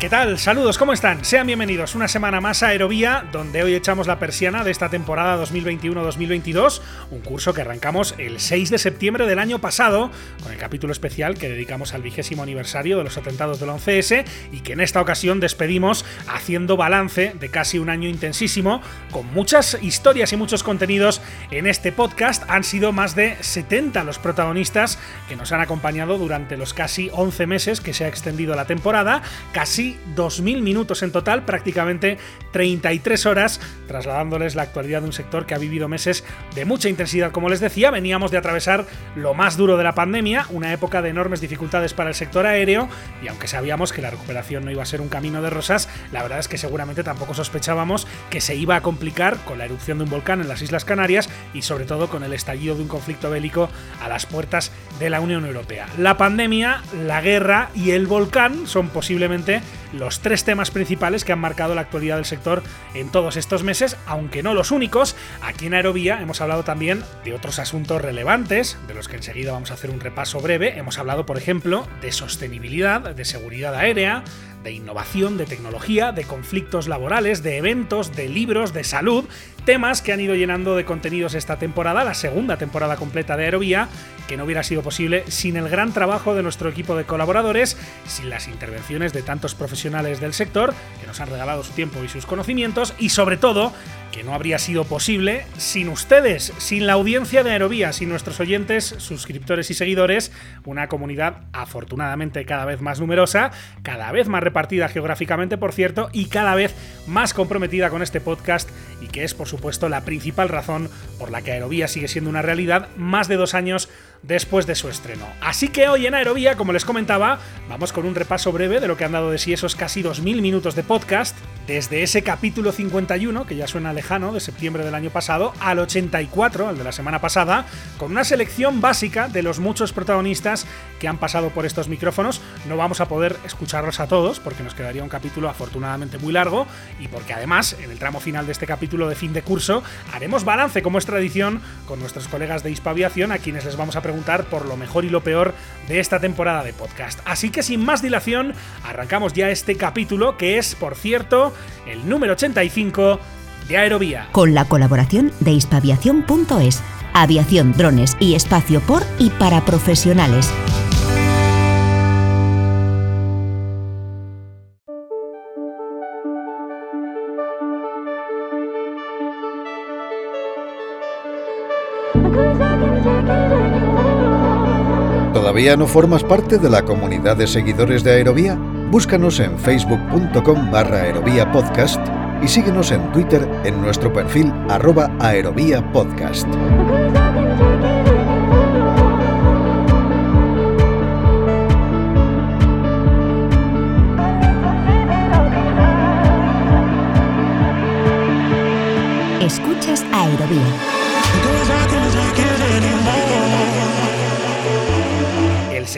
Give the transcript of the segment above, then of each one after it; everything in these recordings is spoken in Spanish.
¿Qué tal? Saludos, ¿cómo están? Sean bienvenidos una semana más a Aerovía, donde hoy echamos la persiana de esta temporada 2021-2022, un curso que arrancamos el 6 de septiembre del año pasado, con el capítulo especial que dedicamos al vigésimo aniversario de los atentados del 11S y que en esta ocasión despedimos haciendo balance de casi un año intensísimo, con muchas historias y muchos contenidos en este podcast. Han sido más de 70 los protagonistas que nos han acompañado durante los casi 11 meses que se ha extendido la temporada, casi 2.000 minutos en total, prácticamente 33 horas, trasladándoles la actualidad de un sector que ha vivido meses de mucha intensidad. Como les decía, veníamos de atravesar lo más duro de la pandemia, una época de enormes dificultades para el sector aéreo, y aunque sabíamos que la recuperación no iba a ser un camino de rosas, la verdad es que seguramente tampoco sospechábamos que se iba a complicar con la erupción de un volcán en las Islas Canarias y sobre todo con el estallido de un conflicto bélico a las puertas de la Unión Europea. La pandemia, la guerra y el volcán son posiblemente los tres temas principales que han marcado la actualidad del sector en todos estos meses, aunque no los únicos. Aquí en Aerovía hemos hablado también de otros asuntos relevantes, de los que enseguida vamos a hacer un repaso breve. Hemos hablado, por ejemplo, de sostenibilidad, de seguridad aérea, de innovación, de tecnología, de conflictos laborales, de eventos, de libros, de salud, temas que han ido llenando de contenidos esta temporada, la segunda temporada completa de Aerovía, que no hubiera sido posible sin el gran trabajo de nuestro equipo de colaboradores, sin las intervenciones de tantos profesionales del sector que nos han regalado su tiempo y sus conocimientos y sobre todo que no habría sido posible sin ustedes, sin la audiencia de Aerovía, sin nuestros oyentes, suscriptores y seguidores, una comunidad afortunadamente cada vez más numerosa, cada vez más repartida geográficamente, por cierto, y cada vez más comprometida con este podcast y que es, por supuesto, la principal razón por la que Aerovía sigue siendo una realidad más de dos años después de su estreno. Así que hoy en Aerovía, como les comentaba, vamos con un repaso breve de lo que han dado de sí esos casi 2.000 minutos de podcast, desde ese capítulo 51, que ya suena lejano, de septiembre del año pasado, al 84, al de la semana pasada, con una selección básica de los muchos protagonistas que han pasado por estos micrófonos. No vamos a poder escucharlos a todos, porque nos quedaría un capítulo afortunadamente muy largo, y porque además, en el tramo final de este capítulo de fin de curso, haremos balance, como es tradición, con nuestros colegas de Hispaviación, a quienes les vamos a por lo mejor y lo peor de esta temporada de podcast. Así que sin más dilación, arrancamos ya este capítulo que es, por cierto, el número 85 de Aerovía. Con la colaboración de hispaviación.es, aviación, drones y espacio por y para profesionales. ¿Todavía no formas parte de la comunidad de seguidores de Aerovía? Búscanos en facebook.com barra aerovía podcast y síguenos en Twitter en nuestro perfil arroba aerovía podcast. Escuchas Aerovía.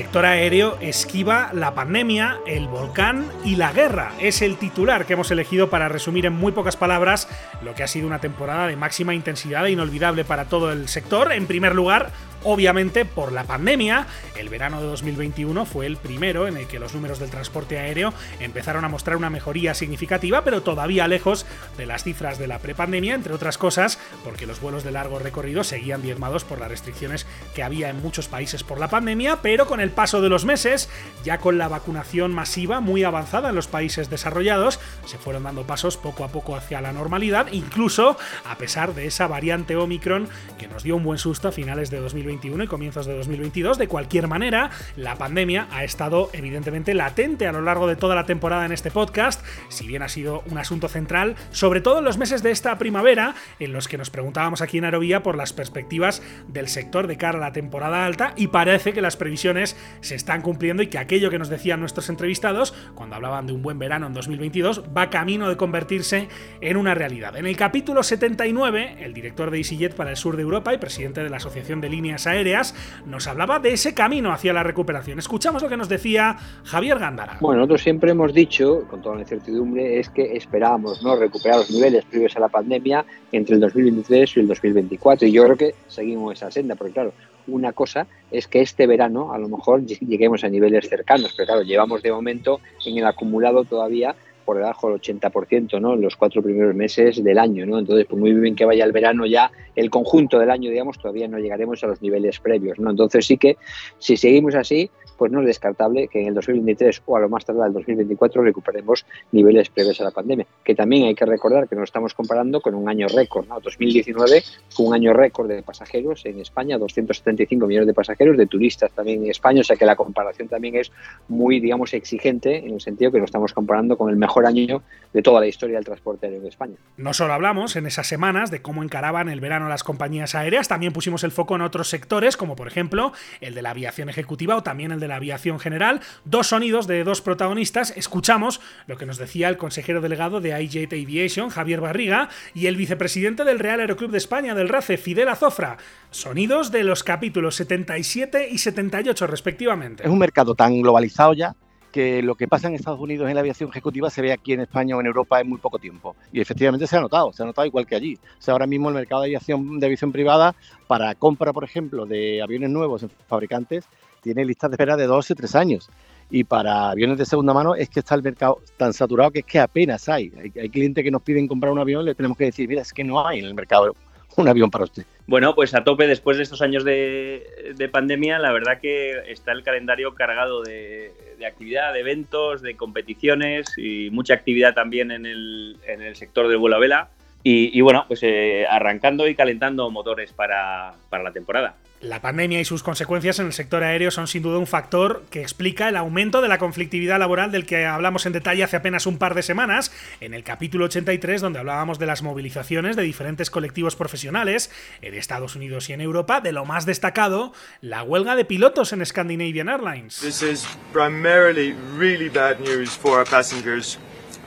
Sector aéreo esquiva la pandemia, el volcán y la guerra. Es el titular que hemos elegido para resumir en muy pocas palabras lo que ha sido una temporada de máxima intensidad e inolvidable para todo el sector. En primer lugar, Obviamente, por la pandemia, el verano de 2021 fue el primero en el que los números del transporte aéreo empezaron a mostrar una mejoría significativa, pero todavía lejos de las cifras de la prepandemia, entre otras cosas, porque los vuelos de largo recorrido seguían diezmados por las restricciones que había en muchos países por la pandemia, pero con el paso de los meses, ya con la vacunación masiva muy avanzada en los países desarrollados, se fueron dando pasos poco a poco hacia la normalidad, incluso a pesar de esa variante Omicron que nos dio un buen susto a finales de 2021 y comienzos de 2022. De cualquier manera, la pandemia ha estado evidentemente latente a lo largo de toda la temporada en este podcast, si bien ha sido un asunto central, sobre todo en los meses de esta primavera, en los que nos preguntábamos aquí en Aerovía por las perspectivas del sector de cara a la temporada alta y parece que las previsiones se están cumpliendo y que aquello que nos decían nuestros entrevistados cuando hablaban de un buen verano en 2022 va camino de convertirse en una realidad. En el capítulo 79, el director de EasyJet para el sur de Europa y presidente de la Asociación de Líneas aéreas, nos hablaba de ese camino hacia la recuperación. Escuchamos lo que nos decía Javier Gándara. Bueno, nosotros siempre hemos dicho, con toda la incertidumbre, es que esperábamos ¿no? recuperar los niveles previos a la pandemia entre el 2023 y el 2024. Y yo creo que seguimos esa senda, porque claro, una cosa es que este verano a lo mejor lleguemos a niveles cercanos, pero claro, llevamos de momento en el acumulado todavía por debajo del 80%, ¿no? En los cuatro primeros meses del año, ¿no? Entonces, pues muy bien que vaya el verano ya, el conjunto del año, digamos, todavía no llegaremos a los niveles previos, ¿no? Entonces sí que, si seguimos así, pues no es descartable que en el 2023 o a lo más tarde el 2024 recuperemos niveles previos a la pandemia. Que también hay que recordar que nos estamos comparando con un año récord. ¿no? 2019 fue un año récord de pasajeros en España, 275 millones de pasajeros, de turistas también en España, o sea que la comparación también es muy, digamos, exigente en el sentido que nos estamos comparando con el mejor año de toda la historia del transporte aéreo en España. No solo hablamos en esas semanas de cómo encaraban el verano las compañías aéreas, también pusimos el foco en otros sectores, como por ejemplo el de la aviación ejecutiva o también el de la aviación general. Dos sonidos de dos protagonistas. Escuchamos lo que nos decía el consejero delegado de iJet Aviation, Javier Barriga, y el vicepresidente del Real Aeroclub de España, del RACE, Fidel Azofra. Sonidos de los capítulos 77 y 78 respectivamente. Es un mercado tan globalizado ya que lo que pasa en Estados Unidos en la aviación ejecutiva se ve aquí en España o en Europa en muy poco tiempo. Y efectivamente se ha notado, se ha notado igual que allí. O sea, ahora mismo el mercado de aviación, de aviación privada, para compra, por ejemplo, de aviones nuevos en fabricantes, tiene listas de espera de dos o tres años. Y para aviones de segunda mano es que está el mercado tan saturado que es que apenas hay. Hay, clientes que nos piden comprar un avión y le tenemos que decir, mira, es que no hay en el mercado un avión para usted. Bueno, pues a tope después de estos años de, pandemia, la verdad que está el calendario cargado de, actividad, de eventos, de competiciones y mucha actividad también en el, sector del vuelo a vela. Y, bueno, pues eh, arrancando y calentando motores para la temporada. La pandemia y sus consecuencias en el sector aéreo son sin duda un factor que explica el aumento de la conflictividad laboral del que hablamos en detalle hace apenas un par de semanas, en el capítulo 83 donde hablábamos de las movilizaciones de diferentes colectivos profesionales en Estados Unidos y en Europa, de lo más destacado, la huelga de pilotos en Scandinavian Airlines. This is primarily really bad news for our passengers.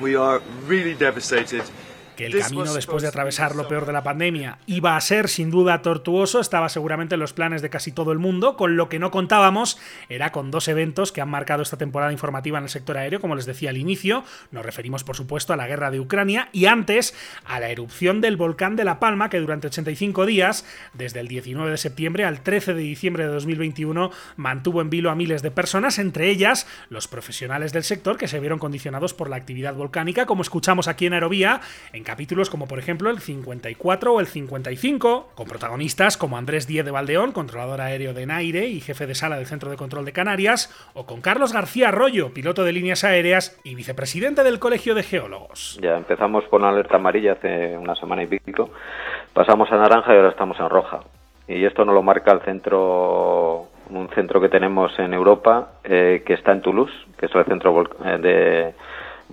We are really devastated que el camino después de atravesar lo peor de la pandemia iba a ser sin duda tortuoso, estaba seguramente en los planes de casi todo el mundo, con lo que no contábamos era con dos eventos que han marcado esta temporada informativa en el sector aéreo, como les decía al inicio, nos referimos por supuesto a la guerra de Ucrania y antes a la erupción del volcán de La Palma, que durante 85 días, desde el 19 de septiembre al 13 de diciembre de 2021, mantuvo en vilo a miles de personas, entre ellas los profesionales del sector que se vieron condicionados por la actividad volcánica, como escuchamos aquí en Aerovía, en capítulos como por ejemplo el 54 o el 55, con protagonistas como Andrés Díez de Valdeón, controlador aéreo de Naire y jefe de sala del Centro de Control de Canarias, o con Carlos García Arroyo, piloto de líneas aéreas y vicepresidente del Colegio de Geólogos. Ya empezamos con alerta amarilla hace una semana y pico, pasamos a naranja y ahora estamos en roja. Y esto nos lo marca el centro un centro que tenemos en Europa eh, que está en Toulouse, que es el centro eh, de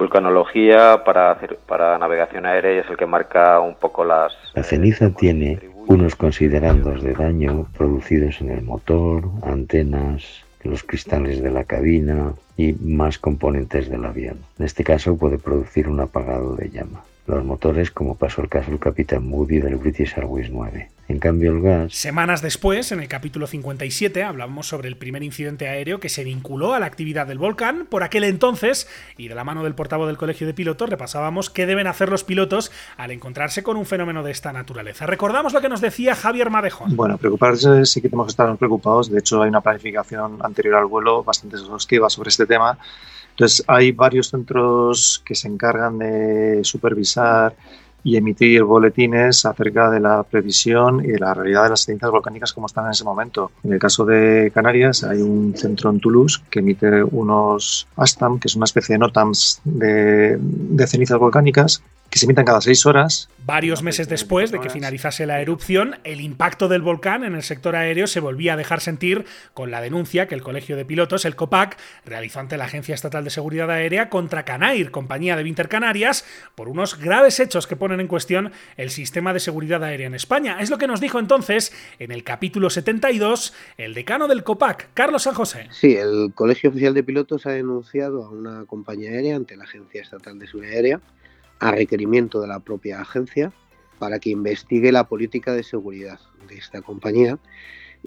vulcanología para, para navegación aérea y es el que marca un poco las... La ceniza tiene unos considerandos de daño producidos en el motor, antenas, los cristales de la cabina y más componentes del avión. En este caso puede producir un apagado de llama los motores, como pasó el caso del Capitán Moody del British Airways 9. En cambio, el gas. Semanas después, en el capítulo 57, hablábamos sobre el primer incidente aéreo que se vinculó a la actividad del volcán por aquel entonces, y de la mano del portavoz del Colegio de Pilotos repasábamos qué deben hacer los pilotos al encontrarse con un fenómeno de esta naturaleza. Recordamos lo que nos decía Javier Madejón. Bueno, preocuparse sí que tenemos que estar preocupados. De hecho, hay una planificación anterior al vuelo bastante exhaustiva sobre este tema entonces, hay varios centros que se encargan de supervisar y emitir boletines acerca de la previsión y de la realidad de las cenizas volcánicas como están en ese momento. En el caso de Canarias hay un centro en Toulouse que emite unos ASTAM, que es una especie de NOTAMs de cenizas volcánicas, que se emiten cada seis horas. Varios meses después de que finalizase la erupción, el impacto del volcán en el sector aéreo se volvía a dejar sentir con la denuncia que el Colegio de Pilotos, el COPAC, realizó ante la Agencia Estatal de Seguridad Aérea contra Canair, compañía de Winter Canarias, por unos graves hechos que ponen en cuestión el sistema de seguridad aérea en España. Es lo que nos dijo entonces en el capítulo 72 el decano del COPAC, Carlos San José. Sí, el Colegio Oficial de Pilotos ha denunciado a una compañía aérea ante la Agencia Estatal de Seguridad Aérea a requerimiento de la propia agencia para que investigue la política de seguridad de esta compañía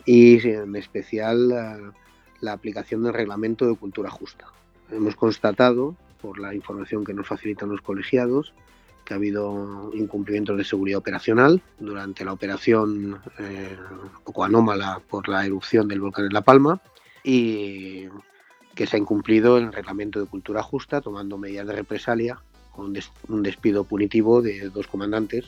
y en especial la, aplicación del reglamento de cultura justa. Hemos constatado, por la información que nos facilitan los colegiados, que ha habido incumplimientos de seguridad operacional durante la operación eh, poco anómala por la erupción del volcán en La Palma y que se ha incumplido el reglamento de cultura justa tomando medidas de represalia con un despido punitivo de dos comandantes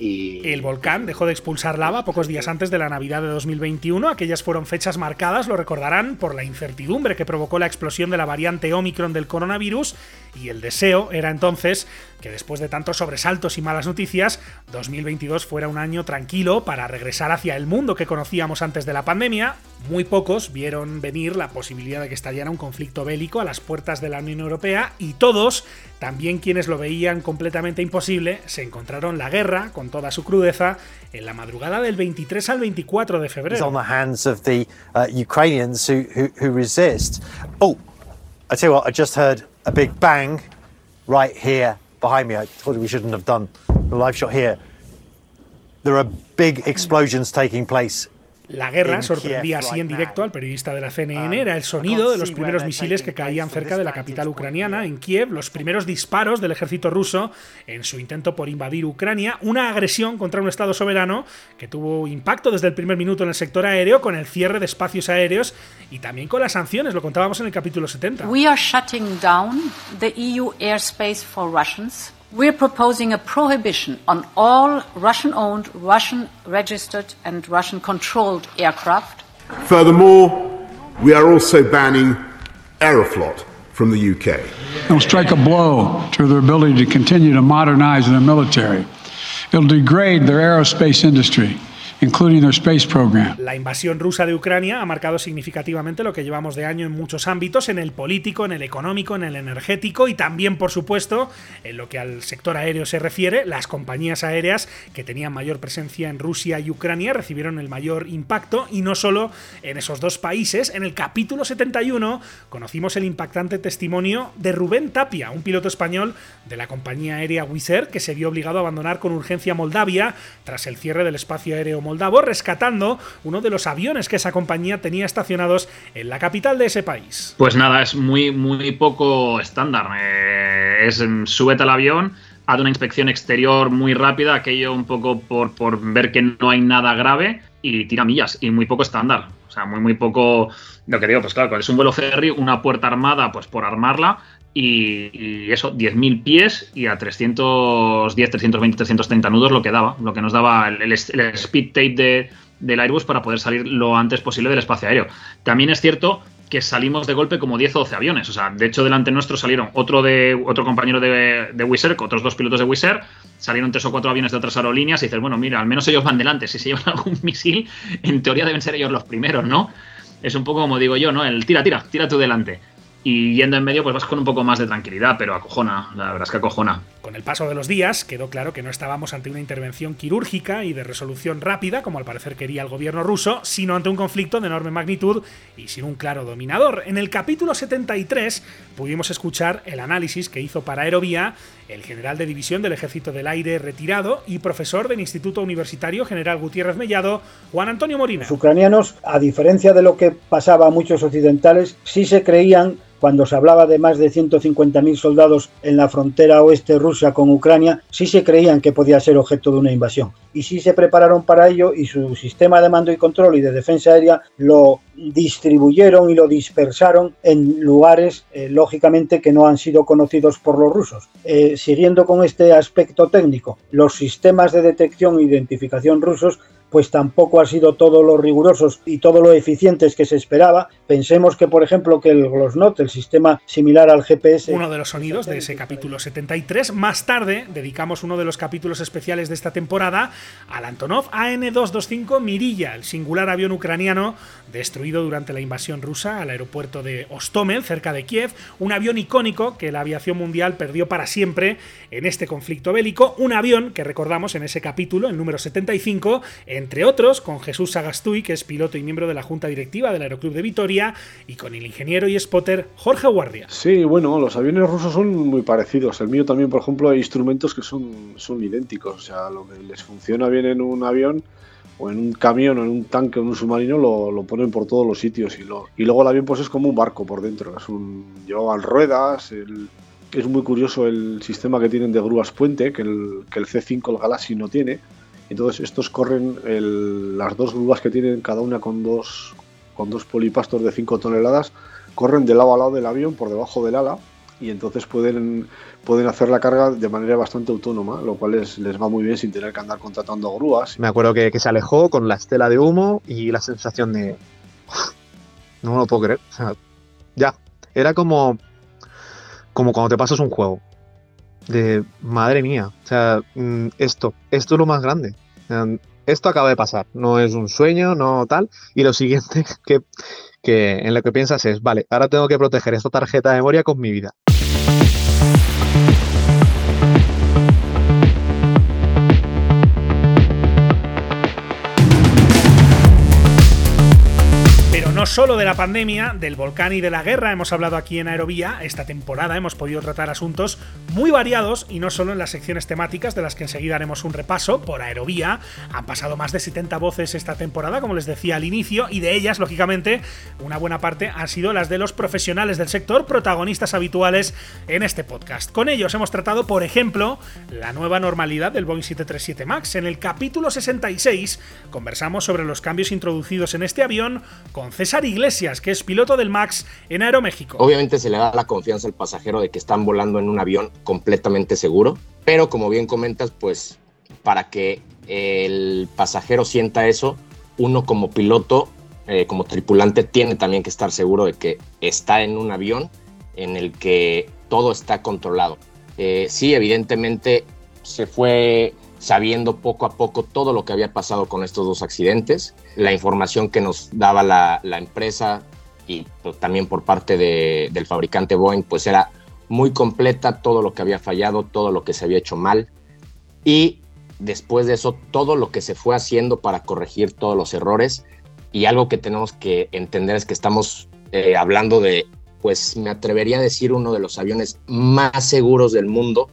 el volcán dejó de expulsar lava pocos días antes de la Navidad de 2021. Aquellas fueron fechas marcadas, lo recordarán, por la incertidumbre que provocó la explosión de la variante Omicron del coronavirus y el deseo era entonces que después de tantos sobresaltos y malas noticias, 2022 fuera un año tranquilo para regresar hacia el mundo que conocíamos antes de la pandemia. Muy pocos vieron venir la posibilidad de que estallara un conflicto bélico a las puertas de la Unión Europea y todos, también quienes lo veían completamente imposible, se encontraron la guerra con toda su crudeza en la madrugada del 23 al 24 de febrero. On the hands of the uh, Ukrainians who, resist. Oh, I tell you what, I just heard a big bang right here behind me. I told we shouldn't have done the live shot here. There are big explosions taking place La guerra sorprendía así en directo al periodista de la CNN. Era el sonido de los primeros misiles que caían cerca de la capital ucraniana, en Kiev, los primeros disparos del ejército ruso en su intento por invadir Ucrania, una agresión contra un Estado soberano que tuvo impacto desde el primer minuto en el sector aéreo, con el cierre de espacios aéreos y también con las sanciones, lo contábamos en el capítulo 70. We are shutting down the EU airspace for Russians. We're proposing a prohibition on all Russian owned, Russian registered, and Russian controlled aircraft. Furthermore, we are also banning Aeroflot from the UK. It'll strike a blow to their ability to continue to modernize their military. It'll degrade their aerospace industry. La invasión rusa de Ucrania ha marcado significativamente lo que llevamos de año en muchos ámbitos, en el político, en el económico, en el energético y también, por supuesto, en lo que al sector aéreo se refiere, las compañías aéreas que tenían mayor presencia en Rusia y Ucrania recibieron el mayor impacto y no solo en esos dos países. En el capítulo 71 conocimos el impactante testimonio de Rubén Tapia, un piloto español de la compañía aérea Wizz Air que se vio obligado a abandonar con urgencia Moldavia tras el cierre del espacio aéreo moldavo, rescatando uno de los aviones que esa compañía tenía estacionados en la capital de ese país. Pues nada, es muy, muy poco estándar. Eh, es súbete al avión, haz una inspección exterior muy rápida, aquello un poco por, por ver que no hay nada grave y tira millas y muy poco estándar. O sea, muy, muy poco. Lo que digo, pues claro, es un vuelo ferry, una puerta armada, pues por armarla, y, eso, 10.000 pies y a 310, 320, 330 nudos lo que daba, lo que nos daba el, speed tape de, del Airbus para poder salir lo antes posible del espacio aéreo. También es cierto que salimos de golpe como 10 o 12 aviones. O sea, de hecho, delante nuestro salieron otro de otro compañero de, de otros dos pilotos de Wizz Air, salieron tres o cuatro aviones de otras aerolíneas y dices, bueno, mira, al menos ellos van delante. Si se llevan algún misil, en teoría deben ser ellos los primeros, ¿no? Es un poco como digo yo, ¿no? El tira, tira, tira tú delante y yendo en medio pues vas con un poco más de tranquilidad, pero acojona, la verdad es que acojona. Con el paso de los días quedó claro que no estábamos ante una intervención quirúrgica y de resolución rápida, como al parecer quería el gobierno ruso, sino ante un conflicto de enorme magnitud y sin un claro dominador. En el capítulo 73 pudimos escuchar el análisis que hizo para Aerovía el general de división del Ejército del Aire retirado y profesor del Instituto Universitario General Gutiérrez Mellado, Juan Antonio Morina. Los ucranianos, a diferencia de lo que pasaba a muchos occidentales, sí se creían cuando se hablaba de más de 150.000 soldados en la frontera oeste rusa con Ucrania, sí se creían que podía ser objeto de una invasión. Y sí se prepararon para ello y su sistema de mando y control y de defensa aérea lo distribuyeron y lo dispersaron en lugares, eh, lógicamente, que no han sido conocidos por los rusos. Eh, siguiendo con este aspecto técnico, los sistemas de detección e identificación rusos pues tampoco ha sido todo lo rigurosos y todo lo eficientes que se esperaba. Pensemos que, por ejemplo, que el Glosnot, el sistema similar al GPS... Uno de los sonidos de ese capítulo 73. Más tarde dedicamos uno de los capítulos especiales de esta temporada al Antonov AN-225 Mirilla, el singular avión ucraniano destruido durante la invasión rusa al aeropuerto de Ostomel, cerca de Kiev. Un avión icónico que la aviación mundial perdió para siempre en este conflicto bélico. Un avión que recordamos en ese capítulo, el número 75, entre otros con Jesús Sagastuy, que es piloto y miembro de la junta directiva del Aeroclub de Vitoria, y con el ingeniero y spotter Jorge Guardia. Sí, bueno, los aviones rusos son muy parecidos. El mío también, por ejemplo, hay instrumentos que son, son idénticos. O sea, lo que les funciona bien en un avión o en un camión o en un tanque o en un submarino lo, ponen por todos los sitios y, luego el avión pues es como un barco por dentro, es un, llevaban ruedas, es muy curioso el sistema que tienen de grúas puente que el, que el C5, el Galaxy no tiene, entonces estos corren las dos grúas que tienen cada una con dos, con dos polipastos de 5 toneladas, corren de lado a lado del avión por debajo del ala y entonces pueden, pueden hacer la carga de manera bastante autónoma, lo cual les, les va muy bien sin tener que andar contratando grúas. Me acuerdo que, se alejó con la estela de humo y la sensación de... No lo puedo creer. Ya. Era como, como cuando te pasas un juego. De madre mía. O sea, mm, esto, esto es lo más grande. Esto acaba de pasar. No es un sueño, no tal. Y lo siguiente que, que en lo que piensas es, vale, ahora tengo que proteger esta tarjeta de memoria con mi vida. Solo de la pandemia, del volcán y de la guerra hemos hablado aquí en Aerovía. Esta temporada hemos podido tratar asuntos muy variados y no solo en las secciones temáticas de las que enseguida haremos un repaso por Aerovía. Han pasado más de 70 voces esta temporada, como les decía al inicio, y de ellas, lógicamente, una buena parte han sido las de los profesionales del sector, protagonistas habituales en este podcast. Con ellos hemos tratado, por ejemplo, la nueva normalidad del Boeing 737 MAX. En el capítulo 66 conversamos sobre los cambios introducidos en este avión con César Iglesias, que es piloto del MAX en Aeroméxico. Obviamente se le da la confianza al pasajero de que están volando en un avión completamente seguro, pero como bien comentas, pues para que el pasajero sienta eso, uno como piloto, eh, como tripulante, tiene también que estar seguro de que está en un avión en el que todo está controlado. Eh, sí, evidentemente se fue sabiendo poco a poco todo lo que había pasado con estos dos accidentes, la información que nos daba la, empresa y pues, también por parte del fabricante Boeing, pues era muy completa todo lo que había fallado, todo lo que se había hecho mal y después de eso todo lo que se fue haciendo para corregir todos los errores y algo que tenemos que entender es que estamos eh, hablando de, pues me atrevería a decir uno de los aviones más seguros del mundo.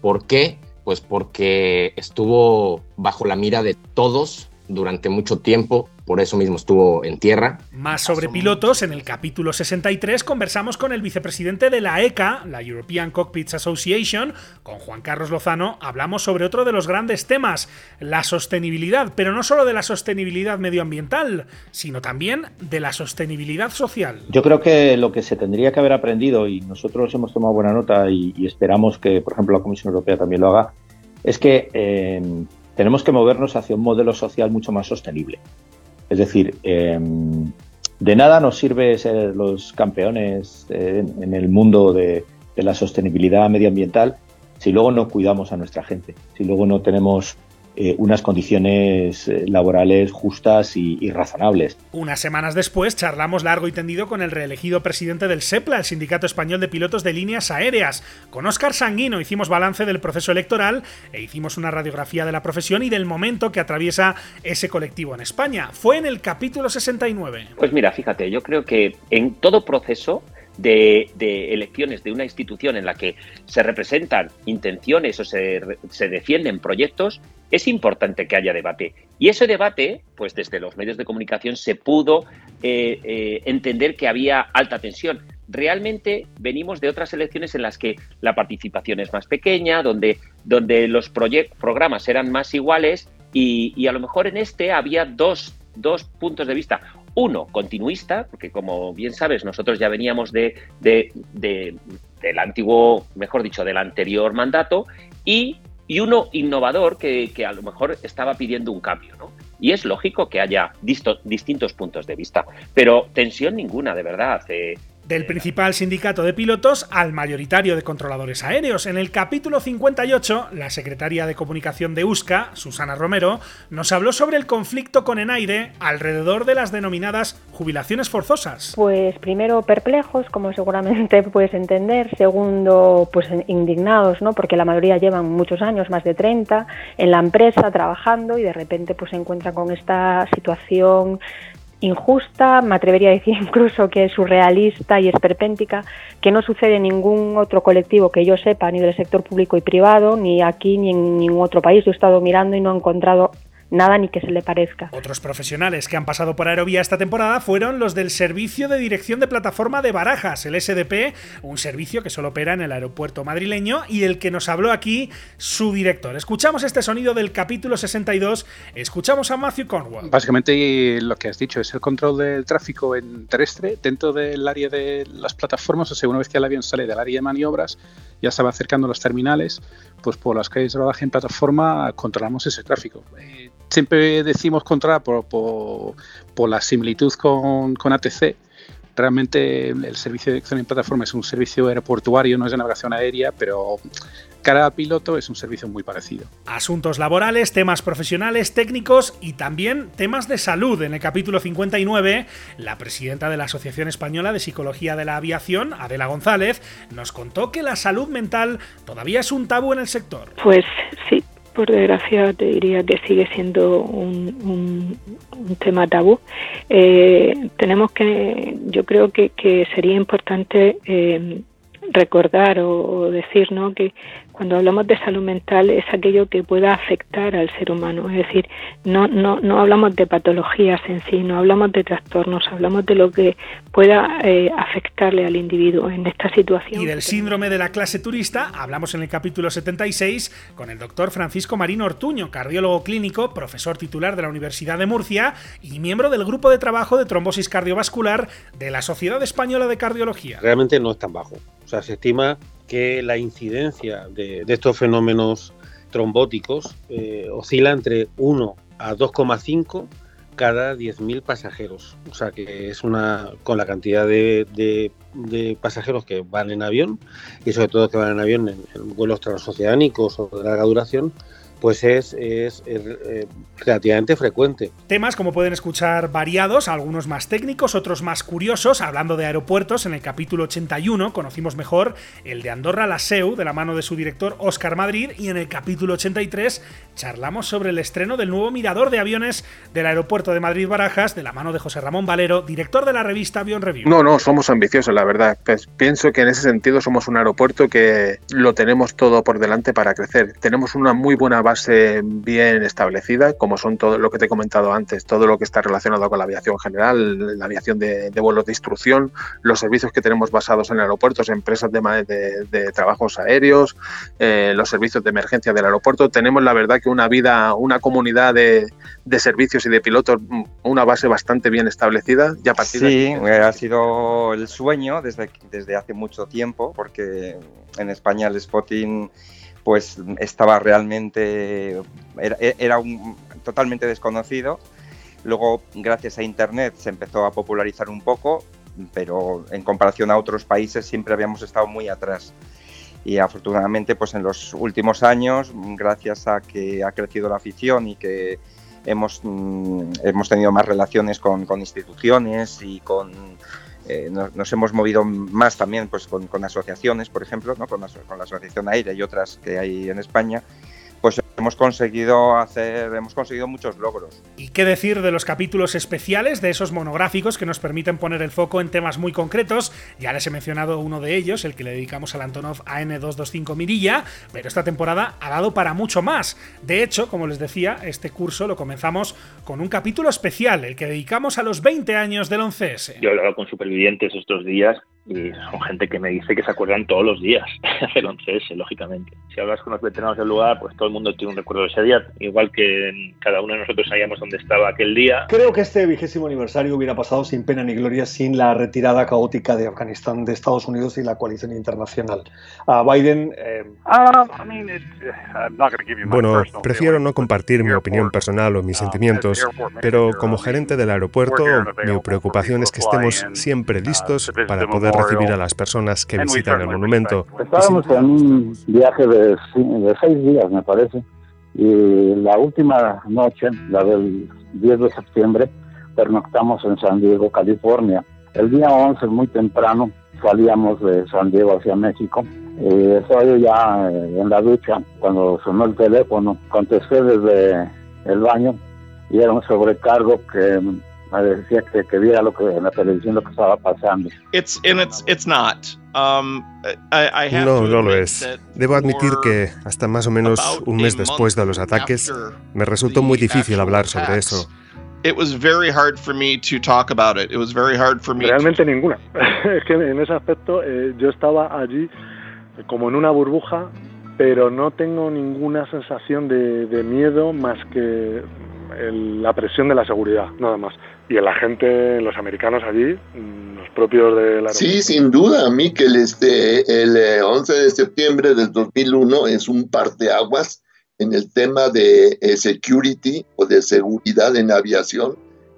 ¿Por qué? Pues porque estuvo bajo la mira de todos durante mucho tiempo, por eso mismo estuvo en tierra. Más sobre pilotos, en el capítulo 63 conversamos con el vicepresidente de la ECA, la European Cockpits Association, con Juan Carlos Lozano, hablamos sobre otro de los grandes temas, la sostenibilidad, pero no solo de la sostenibilidad medioambiental, sino también de la sostenibilidad social. Yo creo que lo que se tendría que haber aprendido, y nosotros hemos tomado buena nota y, esperamos que, por ejemplo, la Comisión Europea también lo haga, es que... Eh, tenemos que movernos hacia un modelo social mucho más sostenible. Es decir, em, de nada nos sirve ser los campeones en, el mundo de la sostenibilidad medioambiental si luego no cuidamos a nuestra gente, si luego no tenemos eh, unas condiciones eh, laborales justas y, razonables. Unas semanas después charlamos largo y tendido con el reelegido presidente del SEPLA, el Sindicato Español de Pilotos de Líneas Aéreas. Con Óscar Sanguino hicimos balance del proceso electoral e hicimos una radiografía de la profesión y del momento que atraviesa ese colectivo en España. Fue en el capítulo 69. Pues mira, fíjate, yo creo que en todo proceso de, elecciones de una institución en la que se representan intenciones o se, defienden proyectos, es importante que haya debate. Y ese debate, pues desde los medios de comunicación se pudo eh, eh, entender que había alta tensión. Realmente venimos de otras elecciones en las que la participación es más pequeña, donde, donde los programas eran más iguales y, a lo mejor en este había dos, dos puntos de vista uno continuista, porque como bien sabes, nosotros ya veníamos de, del antiguo, mejor dicho, del anterior mandato, y, y uno innovador que, que, a lo mejor estaba pidiendo un cambio, ¿no? Y es lógico que haya distintos puntos de vista, pero tensión ninguna, de verdad. Eh, del principal sindicato de pilotos al mayoritario de controladores aéreos. En el capítulo 58, la secretaria de comunicación de USCA, Susana Romero, nos habló sobre el conflicto con Enaire alrededor de las denominadas jubilaciones forzosas. Pues primero perplejos, como seguramente puedes entender, segundo pues indignados, ¿no? Porque la mayoría llevan muchos años, más de 30, en la empresa trabajando y de repente pues se encuentran con esta situación injusta, me atrevería a decir incluso que es surrealista y esperpéntica, que no sucede en ningún otro colectivo que yo sepa, ni del sector público y privado, ni aquí ni en ningún otro país. Yo he estado mirando y no he encontrado nada ni que se le parezca. Otros profesionales que han pasado por Aerovía esta temporada fueron los del Servicio de Dirección de Plataforma de Barajas, el SDP, un servicio que solo opera en el aeropuerto madrileño y el que nos habló aquí su director. Escuchamos este sonido del capítulo 62, escuchamos a Matthew Cornwall. Básicamente lo que has dicho es el control del tráfico en terrestre dentro del área de las plataformas, o sea, una vez que el avión sale del área de maniobras, ya se va acercando a los terminales, pues por las de rodaje en plataforma controlamos ese tráfico. Eh, siempre decimos controlar por, por, la similitud con, con ATC, realmente el servicio de dirección en plataforma es un servicio aeroportuario, no es de navegación aérea, pero cara piloto es un servicio muy parecido. Asuntos laborales, temas profesionales, técnicos y también temas de salud. En el capítulo 59, la presidenta de la Asociación Española de Psicología de la Aviación, Adela González, nos contó que la salud mental todavía es un tabú en el sector. Pues sí, por desgracia te diría que sigue siendo un, tema tabú. Eh, tenemos que, yo creo que, sería importante eh, recordar o, decir ¿no? que cuando hablamos de salud mental es aquello que pueda afectar al ser humano, es decir, no, no, no hablamos de patologías en sí, no hablamos de trastornos, hablamos de lo que pueda eh, afectarle al individuo en esta situación. Y del síndrome de la clase turista hablamos en el capítulo 76 con el doctor Francisco Marino Ortuño, cardiólogo clínico, profesor titular de la Universidad de Murcia y miembro del grupo de trabajo de trombosis cardiovascular de la Sociedad Española de Cardiología. Realmente no es tan bajo. Sea, se estima que la incidencia de, estos fenómenos trombóticos eh, oscila entre 1 a 2,5 cada 10.000 pasajeros. O sea que es una, con la cantidad de, pasajeros que van en avión y sobre todo que van en avión en vuelos transoceánicos o de larga duración, pues es, es, eh, relativamente frecuente. Temas, como pueden escuchar, variados, algunos más técnicos, otros más curiosos. Hablando de aeropuertos, en el capítulo 81 conocimos mejor el de Andorra la SEU, de la mano de su director Oscar Madrid, y en el capítulo 83 charlamos sobre el estreno del nuevo mirador de aviones del aeropuerto de Madrid Barajas, de la mano de José Ramón Valero, director de la revista Avion Review. No, no, somos ambiciosos, la verdad. Pues pienso que en ese sentido somos un aeropuerto que lo tenemos todo por delante para crecer. Tenemos una muy buena base bien establecida, como son todo lo que te he comentado antes, todo lo que está relacionado con la aviación general, la aviación de, vuelos de instrucción, los servicios que tenemos basados en aeropuertos, empresas de, de, trabajos aéreos, eh, los servicios de emergencia del aeropuerto. Tenemos la verdad que una vida, una comunidad de, servicios y de pilotos, una base bastante bien establecida. Ya a sí, eh, ha sido el sueño desde, desde hace mucho tiempo, porque en España el spotting pues estaba realmente, era, un, totalmente desconocido. Luego, gracias a Internet, se empezó a popularizar un poco, pero en comparación a otros países siempre habíamos estado muy atrás. Y afortunadamente, pues en los últimos años, gracias a que ha crecido la afición y que hemos, mm, hemos tenido más relaciones con, con instituciones y con eh, nos, hemos movido más también pues, con, asociaciones, por ejemplo, ¿no? con, la, con la Asociación Aire y otras que hay en España, pues hemos conseguido hacer, hemos conseguido muchos logros. ¿Y qué decir de los capítulos especiales, de esos monográficos que nos permiten poner el foco en temas muy concretos? Ya les he mencionado uno de ellos, el que le dedicamos al Antonov AN225 Mirilla, pero esta temporada ha dado para mucho más. De hecho, como les decía, este curso lo comenzamos con un capítulo especial, el que dedicamos a los 20 años del 11S. Yo he hablado con supervivientes estos días y son gente que me dice que se acuerdan todos los días del 11S, lógicamente. Si hablas con los veteranos del lugar, pues todo el mundo tiene un recuerdo de ese día, igual que cada uno de nosotros sabíamos dónde estaba aquel día. Creo que este vigésimo aniversario hubiera pasado sin pena ni gloria sin la retirada caótica de Afganistán de Estados Unidos y la coalición internacional. A Biden... Eh, bueno, prefiero no compartir mi opinión personal o mis sentimientos, pero como gerente del aeropuerto, mi preocupación es que estemos siempre listos para poder recibir a las personas que visitan el monumento. Estábamos en un viaje de, seis días, me parece, y la última noche, la del 10 de septiembre, pernoctamos en San Diego, California. El día 11, muy temprano, salíamos de San Diego hacia México. Y estoy ya eh, en la ducha cuando sonó el teléfono. Contesté desde el baño y era un sobrecargo que me decía que, que viera lo que en la televisión lo que estaba pasando. It's and it's it's not. Um, I, I have No, no lo es. Debo admitir que hasta más o menos un mes después de los ataques me resultó muy difícil hablar sobre eso. It was very hard for me to talk about it. It was very hard for me. Realmente ninguna. es que en ese aspecto eh, yo estaba allí como en una burbuja, pero no tengo ninguna sensación de, de miedo más que el- la presión de la seguridad, nada más. Y la gente, los americanos allí, mm, los propios de la Sí, sin duda, Miquel, este, el eh, 11 de septiembre del 2001 es un parteaguas en el tema de eh, security o de seguridad en aviación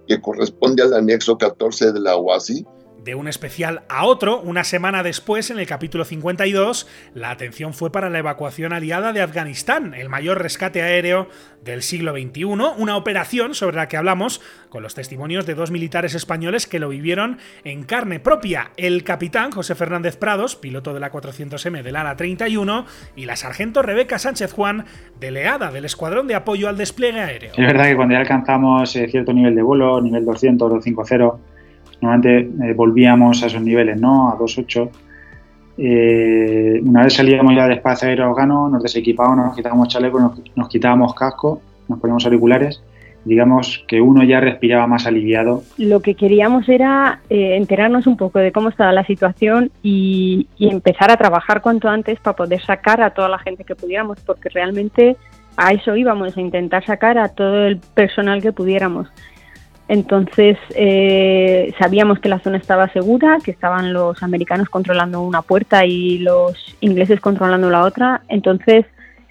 que corresponde al anexo 14 de la OASI. De un especial a otro, una semana después, en el capítulo 52, la atención fue para la evacuación aliada de Afganistán, el mayor rescate aéreo del siglo XXI, una operación sobre la que hablamos con los testimonios de dos militares españoles que lo vivieron en carne propia, el capitán José Fernández Prados, piloto de la 400M del ALA 31, y la sargento Rebeca Sánchez Juan, delegada del Escuadrón de Apoyo al Despliegue Aéreo. Es verdad que cuando ya alcanzamos eh, cierto nivel de vuelo, nivel 200, 250, normalmente eh, volvíamos a esos niveles, ¿no? A 2.8. Eh, una vez salíamos ya de espacio aéreo afgano, nos desequipábamos, nos quitábamos chalecos, nos, nos quitábamos casco, nos poníamos auriculares. Digamos que uno ya respiraba más aliviado. Lo que queríamos era eh, enterarnos un poco de cómo estaba la situación y, y empezar a trabajar cuanto antes para poder sacar a toda la gente que pudiéramos, porque realmente a eso íbamos, a intentar sacar a todo el personal que pudiéramos. Entonces eh, sabíamos que la zona estaba segura, que estaban los americanos controlando una puerta y los ingleses controlando la otra. Entonces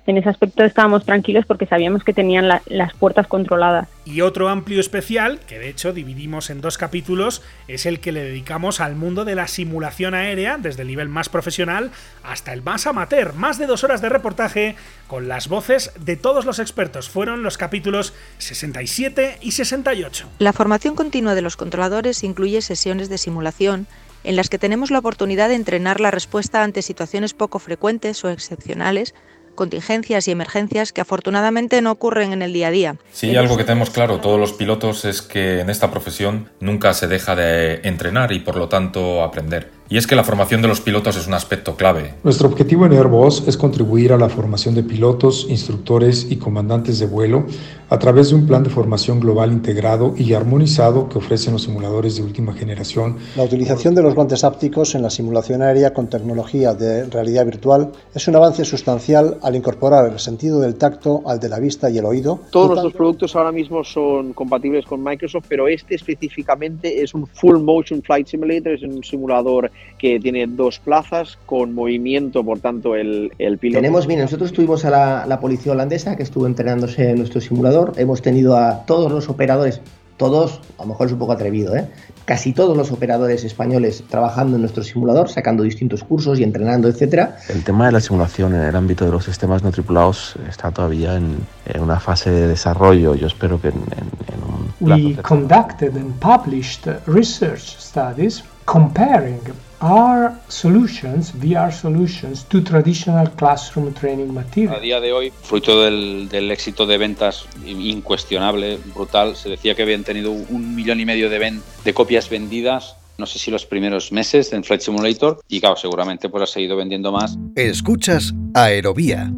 en ese aspecto estábamos tranquilos porque sabíamos que tenían la- las puertas controladas. Y otro amplio especial, que de hecho dividimos en dos capítulos, es el que le dedicamos al mundo de la simulación aérea, desde el nivel más profesional hasta el más amateur. Más de dos horas de reportaje con las voces de todos los expertos. Fueron los capítulos 67 y 68. La formación continua de los controladores incluye sesiones de simulación en las que tenemos la oportunidad de entrenar la respuesta ante situaciones poco frecuentes o excepcionales, contingencias y emergencias que afortunadamente no ocurren en el día a día. Hay algo que tenemos claro todos los pilotos es que en esta profesión nunca se deja de entrenar y por lo tanto aprender. Y es que la formación de los pilotos es un aspecto clave. Nuestro objetivo en Airbus es contribuir a la formación de pilotos, instructores y comandantes de vuelo a través de un plan de formación global integrado y armonizado que ofrecen los simuladores de última generación. La utilización de los guantes ápticos en la simulación aérea con tecnología de realidad virtual es un avance sustancial al incorporar el sentido del tacto al de la vista y el oído. Todos nuestros productos ahora mismo son compatibles con Microsoft, pero este específicamente es un Full Motion Flight Simulator, es un simulador que tiene dos plazas con movimiento, por tanto el, el piloto... Tenemos, mire, nosotros tuvimos a la, la policía holandesa que estuvo entrenándose en nuestro simulador, hemos tenido a todos los operadores, todos, a lo mejor es un poco atrevido, ¿eh? casi todos los operadores españoles trabajando en nuestro simulador, sacando distintos cursos y entrenando, etcétera. El tema de la simulación en el ámbito de los sistemas no tripulados está todavía en, en una fase de desarrollo. Yo espero que en, en- en un plazo We conducted and published research studies comparing our solutions, VR solutions, to traditional classroom training A material. día de hoy, fruto del, del éxito de ventas incuestionable, brutal, se decía que habían tenido un millón y medio de, ven- de copias vendidas, no sé si los primeros meses en Flight Simulator, y claro, seguramente pues ha seguido vendiendo más. Escuchas Aerovía.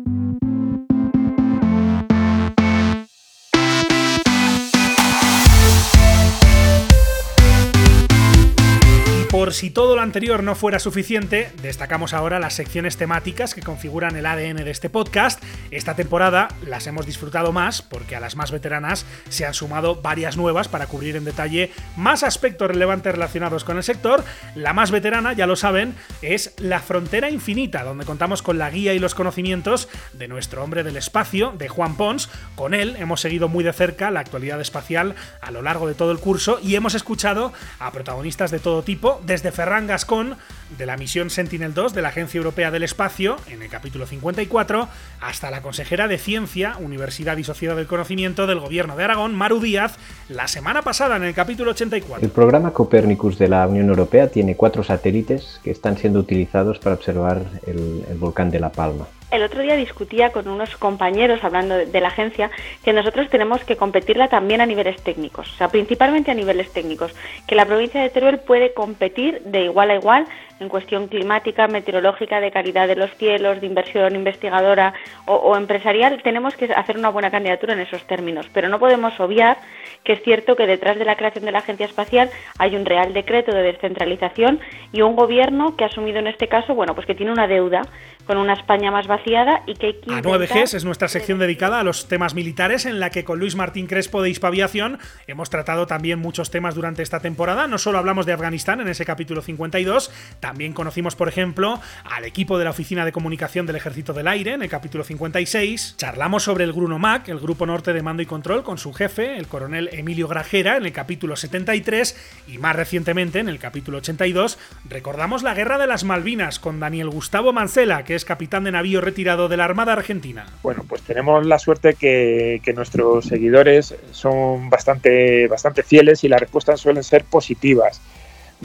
Por si todo lo anterior no fuera suficiente, destacamos ahora las secciones temáticas que configuran el ADN de este podcast. Esta temporada las hemos disfrutado más porque a las más veteranas se han sumado varias nuevas para cubrir en detalle más aspectos relevantes relacionados con el sector. La más veterana, ya lo saben, es La Frontera Infinita, donde contamos con la guía y los conocimientos de nuestro hombre del espacio, de Juan Pons. Con él hemos seguido muy de cerca la actualidad espacial a lo largo de todo el curso y hemos escuchado a protagonistas de todo tipo, desde Ferran Gascón, de la misión Sentinel-2 de la Agencia Europea del Espacio, en el capítulo 54, hasta la consejera de Ciencia, Universidad y Sociedad del Conocimiento del Gobierno de Aragón, Maru Díaz, la semana pasada en el capítulo 84. El programa Copernicus de la Unión Europea tiene cuatro satélites que están siendo utilizados para observar el, el volcán de La Palma. El otro día discutía con unos compañeros hablando de, la agencia que nosotros tenemos que competirla también a niveles técnicos, o sea, principalmente a niveles técnicos, que la provincia de Teruel puede competir de igual a igual en cuestión climática, meteorológica, de calidad de los cielos, de inversión investigadora o, empresarial, tenemos que hacer una buena candidatura en esos términos. Pero no podemos obviar que es cierto que detrás de la creación de la Agencia Espacial hay un real decreto de descentralización y un gobierno que ha asumido en este caso, bueno, pues que tiene una deuda con una España más vaciada y que hay que... A 9Gs es nuestra sección dedicada a los temas militares en la que con Luis Martín Crespo de Hispaviación hemos tratado también muchos temas durante esta temporada. No solo hablamos de Afganistán en ese capítulo 52, también conocimos, por ejemplo, al equipo de la Oficina de Comunicación del Ejército del Aire en el capítulo 56. Charlamos sobre el Grunomac, el Grupo Norte de Mando y Control, con su jefe, el coronel Emilio Grajera, en el capítulo 73. Y más recientemente, en el capítulo 82, recordamos la Guerra de las Malvinas con Daniel Gustavo Mancela, que es capitán de navío retirado de la Armada Argentina. Bueno, pues tenemos la suerte que, que nuestros seguidores son bastante, bastante fieles y las respuestas suelen ser positivas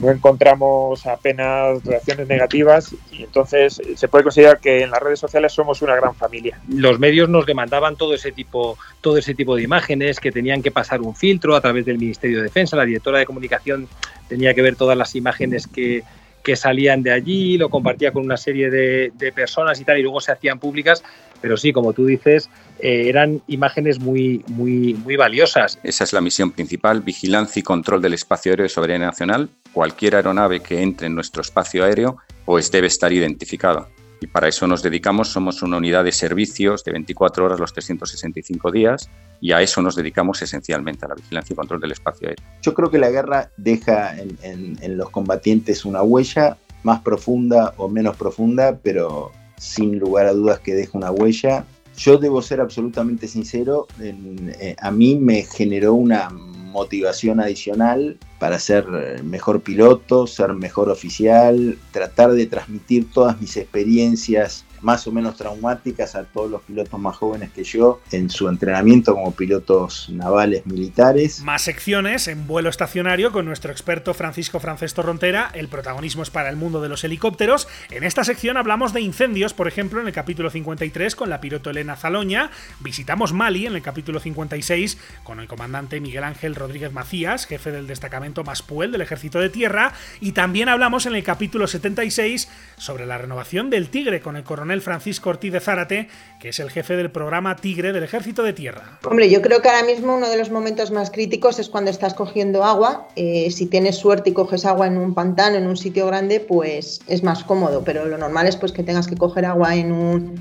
no encontramos apenas reacciones negativas y entonces eh, se puede considerar que en las redes sociales somos una gran familia. Los medios nos demandaban todo ese tipo, todo ese tipo de imágenes que tenían que pasar un filtro a través del Ministerio de Defensa. La directora de comunicación tenía que ver todas las imágenes que, que salían de allí, lo compartía con una serie de, de, personas y tal, y luego se hacían públicas. Pero sí, como tú dices, eh, eran imágenes muy, muy, muy valiosas. Esa es la misión principal, vigilancia y control del espacio aéreo de soberanía nacional. Cualquier aeronave que entre en nuestro espacio aéreo, pues debe estar identificada. Y para eso nos dedicamos, somos una unidad de servicios de 24 horas los 365 días y a eso nos dedicamos esencialmente, a la vigilancia y control del espacio aéreo. Yo creo que la guerra deja en, los combatientes una huella más profunda o menos profunda, pero sin lugar a dudas que deja una huella. Yo debo ser absolutamente sincero, eh, a mí me generó una motivación adicional para ser mejor piloto, ser mejor oficial, tratar de transmitir todas mis experiencias más o menos traumáticas a todos los pilotos más jóvenes que yo en su entrenamiento como pilotos navales militares. Más secciones en vuelo estacionario con nuestro experto Francisco Francés Torrontera. El protagonismo es para el mundo de los helicópteros. En esta sección hablamos de incendios, por ejemplo, en el capítulo 53 con la piloto Elena Zaloña. Visitamos Mali en el capítulo 56 con el comandante Miguel Ángel Rodríguez Macías, jefe del destacamento Maspuel del Ejército de Tierra. Y también hablamos en el capítulo 76 sobre la renovación del Tigre con el coronel el Francisco Ortiz de Zárate, que es el jefe del programa Tigre del Ejército de Tierra. Hombre, yo creo que ahora mismo uno de los momentos más críticos es cuando estás cogiendo agua. Eh, si tienes suerte y coges agua en un pantano, en un sitio grande, pues es más cómodo, pero lo normal es pues que tengas que coger agua en un,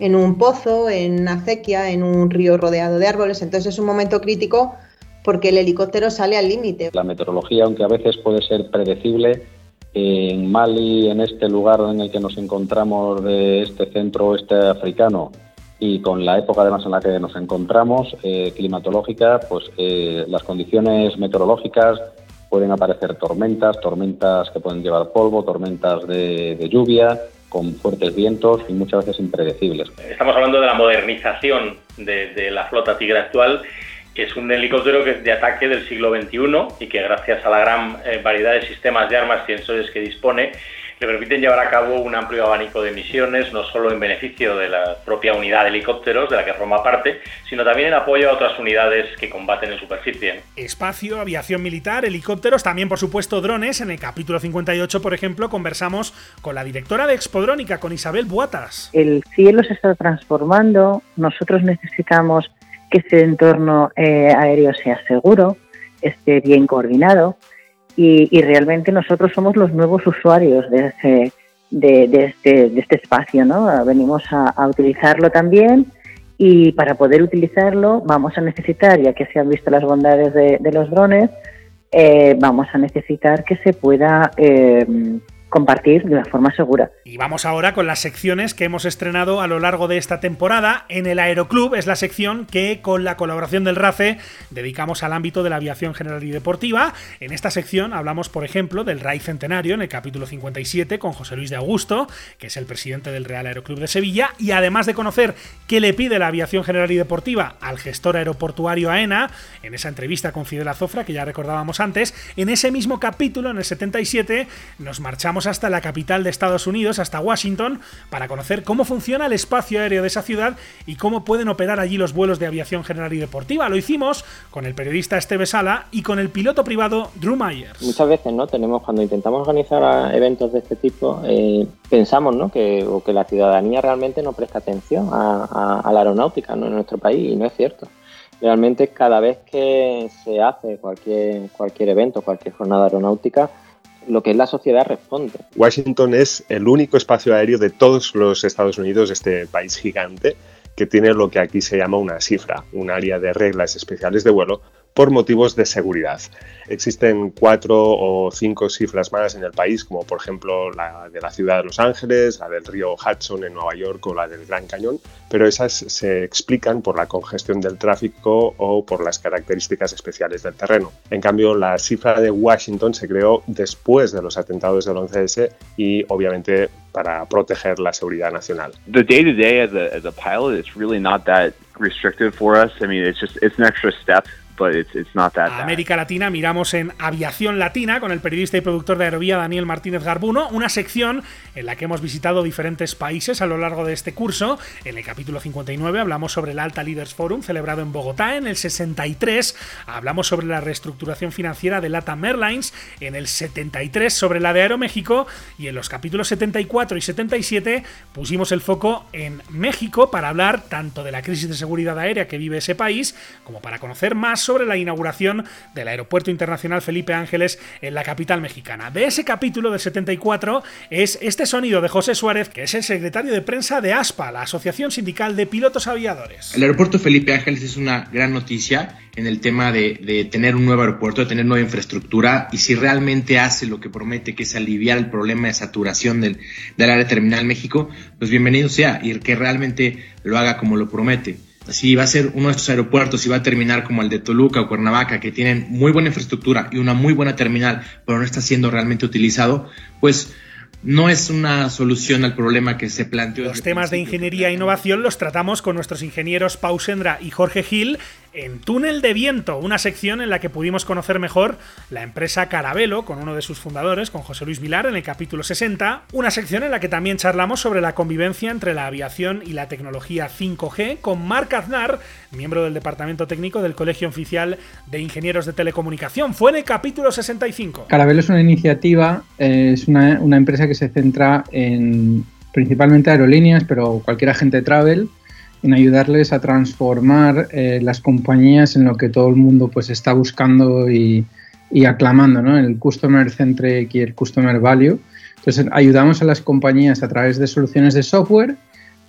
en un pozo, en una acequia, en un río rodeado de árboles. Entonces es un momento crítico porque el helicóptero sale al límite. La meteorología, aunque a veces puede ser predecible, en Mali, en este lugar en el que nos encontramos de este centro oeste africano y con la época además en la que nos encontramos, eh, climatológica, pues eh, las condiciones meteorológicas pueden aparecer tormentas, tormentas que pueden llevar polvo, tormentas de, de lluvia, con fuertes vientos y muchas veces impredecibles. Estamos hablando de la modernización de, de la flota Tigre actual que es un helicóptero que es de ataque del siglo XXI y que gracias a la gran eh, variedad de sistemas de armas y sensores que dispone, le permiten llevar a cabo un amplio abanico de misiones, no solo en beneficio de la propia unidad de helicópteros de la que forma parte, sino también en apoyo a otras unidades que combaten en superficie. Espacio, aviación militar, helicópteros, también por supuesto drones. En el capítulo 58, por ejemplo, conversamos con la directora de Expodrónica, con Isabel Buatas. El cielo se está transformando, nosotros necesitamos que ese entorno eh, aéreo sea seguro, esté bien coordinado y, y, realmente nosotros somos los nuevos usuarios de, ese, de, de, este, de este, espacio, ¿no? Venimos a, utilizarlo también y para poder utilizarlo vamos a necesitar, ya que se han visto las bondades de, los drones, eh, vamos a necesitar que se pueda eh, compartir de una forma segura. Y vamos ahora con las secciones que hemos estrenado a lo largo de esta temporada. En el Aeroclub es la sección que con la colaboración del RACE dedicamos al ámbito de la aviación general y deportiva. En esta sección hablamos, por ejemplo, del RAI Centenario en el capítulo 57 con José Luis de Augusto, que es el presidente del Real Aeroclub de Sevilla, y además de conocer qué le pide la aviación general y deportiva al gestor aeroportuario AENA, en esa entrevista con Fidel Azofra que ya recordábamos antes, en ese mismo capítulo, en el 77, nos marchamos hasta la capital de Estados Unidos, hasta Washington, para conocer cómo funciona el espacio aéreo de esa ciudad y cómo pueden operar allí los vuelos de aviación general y deportiva. Lo hicimos con el periodista Esteve Sala y con el piloto privado Drew Myers. Muchas veces, ¿no? Tenemos, cuando intentamos organizar eventos de este tipo, eh, pensamos, ¿no? Que, que la ciudadanía realmente no presta atención a, la aeronáutica en nuestro país y no es cierto realmente cada vez que se hace cualquier, cualquier evento, cualquier jornada aeronáutica, lo que es la sociedad responde. Washington es el único espacio aéreo de todos los Estados Unidos, este país gigante, que tiene lo que aquí se llama una cifra, un área de reglas especiales de vuelo por motivos de seguridad. Existen cuatro o cinco cifras más en el país, como por ejemplo la de la ciudad de Los Ángeles, la del río Hudson en Nueva York o la del Gran Cañón, pero esas se explican por la congestión del tráfico o por las características especiales del terreno. En cambio, la cifra de Washington se creó después de los atentados del 11S y obviamente para proteger la seguridad nacional. The day to day as a, as a pilot, it's really not that restrictive for us. I mean, it's just it's an extra step América Latina miramos en Aviación Latina con el periodista y productor de Aerovía Daniel Martínez Garbuno, una sección en la que hemos visitado diferentes países a lo largo de este curso. En el capítulo 59 hablamos sobre el Alta Leaders Forum celebrado en Bogotá. En el 63 hablamos sobre la reestructuración financiera de LATAM Airlines. En el 73 sobre la de Aeroméxico. Y en los capítulos 74 y 77 pusimos el foco en México para hablar tanto de la crisis de seguridad aérea que vive ese país como para conocer más sobre la inauguración del Aeropuerto Internacional Felipe Ángeles en la capital mexicana. De ese capítulo del 74 es este sonido de José Suárez, que es el secretario de prensa de ASPA, la Asociación Sindical de Pilotos Aviadores. El Aeropuerto Felipe Ángeles es una gran noticia en el tema de, tener un nuevo aeropuerto, de tener nueva infraestructura y si realmente hace lo que promete, que es aliviar el problema de saturación del, del área terminal México, pues bienvenido sea y que realmente lo haga como lo promete si va a ser uno de estos aeropuertos y va a terminar como el de Toluca o Cuernavaca, que tienen muy buena infraestructura y una muy buena terminal, pero no está siendo realmente utilizado, pues no es una solución al problema que se planteó. Los temas de ingeniería e innovación los tratamos con nuestros ingenieros Pau Sendra y Jorge Gil en Túnel de Viento, una sección en la que pudimos conocer mejor la empresa Carabelo con uno de sus fundadores, con José Luis Vilar, en el capítulo 60, una sección en la que también charlamos sobre la convivencia entre la aviación y la tecnología 5G con Marc Aznar, miembro del departamento técnico del Colegio Oficial de Ingenieros de Telecomunicación. Fue en el capítulo 65. Carabelo es una iniciativa, eh, es una, una empresa que se centra en principalmente aerolíneas, pero cualquier agente de travel en ayudarles a transformar eh, las compañías en lo que todo el mundo pues está buscando y, y aclamando, ¿no? El Customer Centric y el Customer Value. Entonces ayudamos a las compañías a través de soluciones de software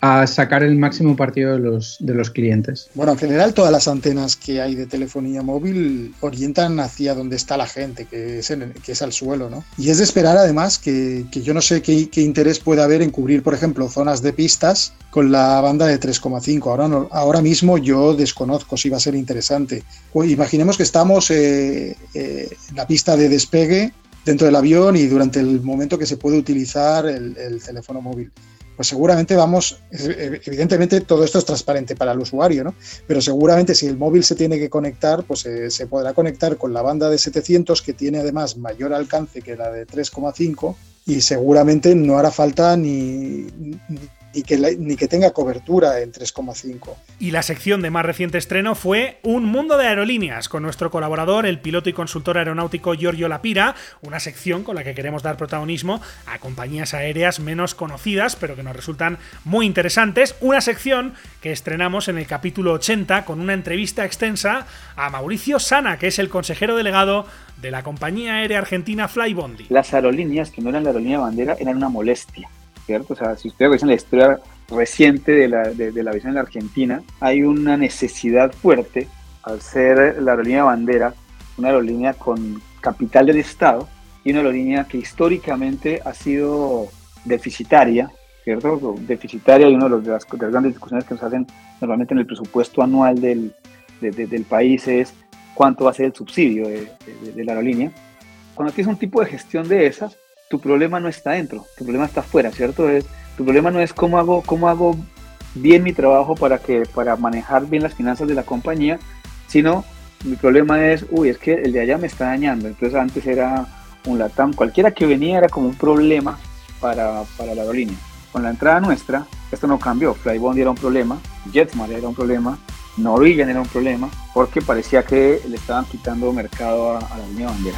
a sacar el máximo partido de los, de los clientes. Bueno, en general todas las antenas que hay de telefonía móvil orientan hacia donde está la gente, que es, que es al suelo, ¿no? Y es de esperar además que, que yo no sé qué, interés puede haber en cubrir, por ejemplo, zonas de pistas con la banda de 3,5. Ahora, ahora mismo yo desconozco si va a ser interesante. imaginemos que estamos eh, eh, en la pista de despegue dentro del avión y durante el momento que se puede utilizar el teléfono móvil pues seguramente vamos, evidentemente todo esto es transparente para el usuario, ¿no? Pero seguramente si el móvil se tiene que conectar, pues eh, se podrá conectar con la banda de 700 que tiene además mayor alcance que la de 3,5 y seguramente no hará falta ni, y que ni que tenga cobertura en 3,5. Y la sección de más reciente estreno fue Un mundo de aerolíneas, con nuestro colaborador, el piloto y consultor aeronáutico Giorgio Lapira, una sección con la que queremos dar protagonismo a compañías aéreas menos conocidas, pero que nos resultan muy interesantes. Una sección que estrenamos en el capítulo 80 con una entrevista extensa a Mauricio Sana, que es el consejero delegado de la compañía aérea argentina Flybondi. Las aerolíneas que no eran la aerolínea bandera eran una molestia ¿cierto? O sea, si ustedes revisan la historia reciente de la, de, la visión en la Argentina, hay una necesidad fuerte al ser la aerolínea bandera, una aerolínea con capital del Estado y una aerolínea que históricamente ha sido deficitaria, ¿cierto? Deficitaria y una de, las, grandes discusiones que nos hacen normalmente en el presupuesto anual del, del país es cuánto va a ser el subsidio de, la aerolínea. Cuando tienes un tipo de gestión de esas, tu problema no está dentro, tu problema está afuera, ¿cierto? Es, tu problema no es cómo hago, cómo hago bien mi trabajo para, que, para manejar bien las finanzas de la compañía, sino mi problema es, uy, es que el de allá me está dañando. Entonces antes era un LATAM, cualquiera que venía era como un problema para, para la aerolínea. Con la entrada nuestra, esto no cambió. Flybondi era un problema, JetSmart era un problema, Norwegian era un problema, porque parecía que le estaban quitando mercado a, a la línea bandera.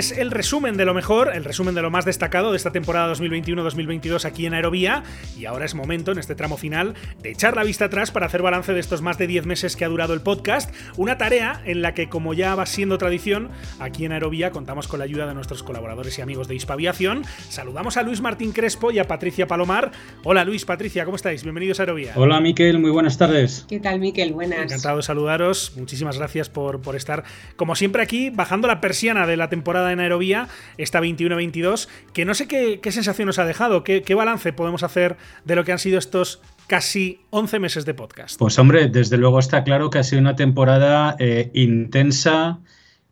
Es el resumen de lo mejor, el resumen de lo más destacado de esta temporada 2021-2022 aquí en Aerovía. Y ahora es momento, en este tramo final, de echar la vista atrás para hacer balance de estos más de 10 meses que ha durado el podcast. Una tarea en la que, como ya va siendo tradición, aquí en Aerovía contamos con la ayuda de nuestros colaboradores y amigos de Hispaviación. Saludamos a Luis Martín Crespo y a Patricia Palomar. Hola Luis, Patricia, ¿cómo estáis? Bienvenidos a Aerovía. Hola Miquel, muy buenas tardes. ¿Qué tal Miquel? Buenas. Encantado de saludaros. Muchísimas gracias por, por estar, como siempre, aquí bajando la persiana de la temporada en Aerovía, esta 21-22, que no sé qué, sensación nos ha dejado, qué, balance podemos hacer de lo que han sido estos casi 11 meses de podcast. Pues hombre, desde luego está claro que ha sido una temporada eh, intensa,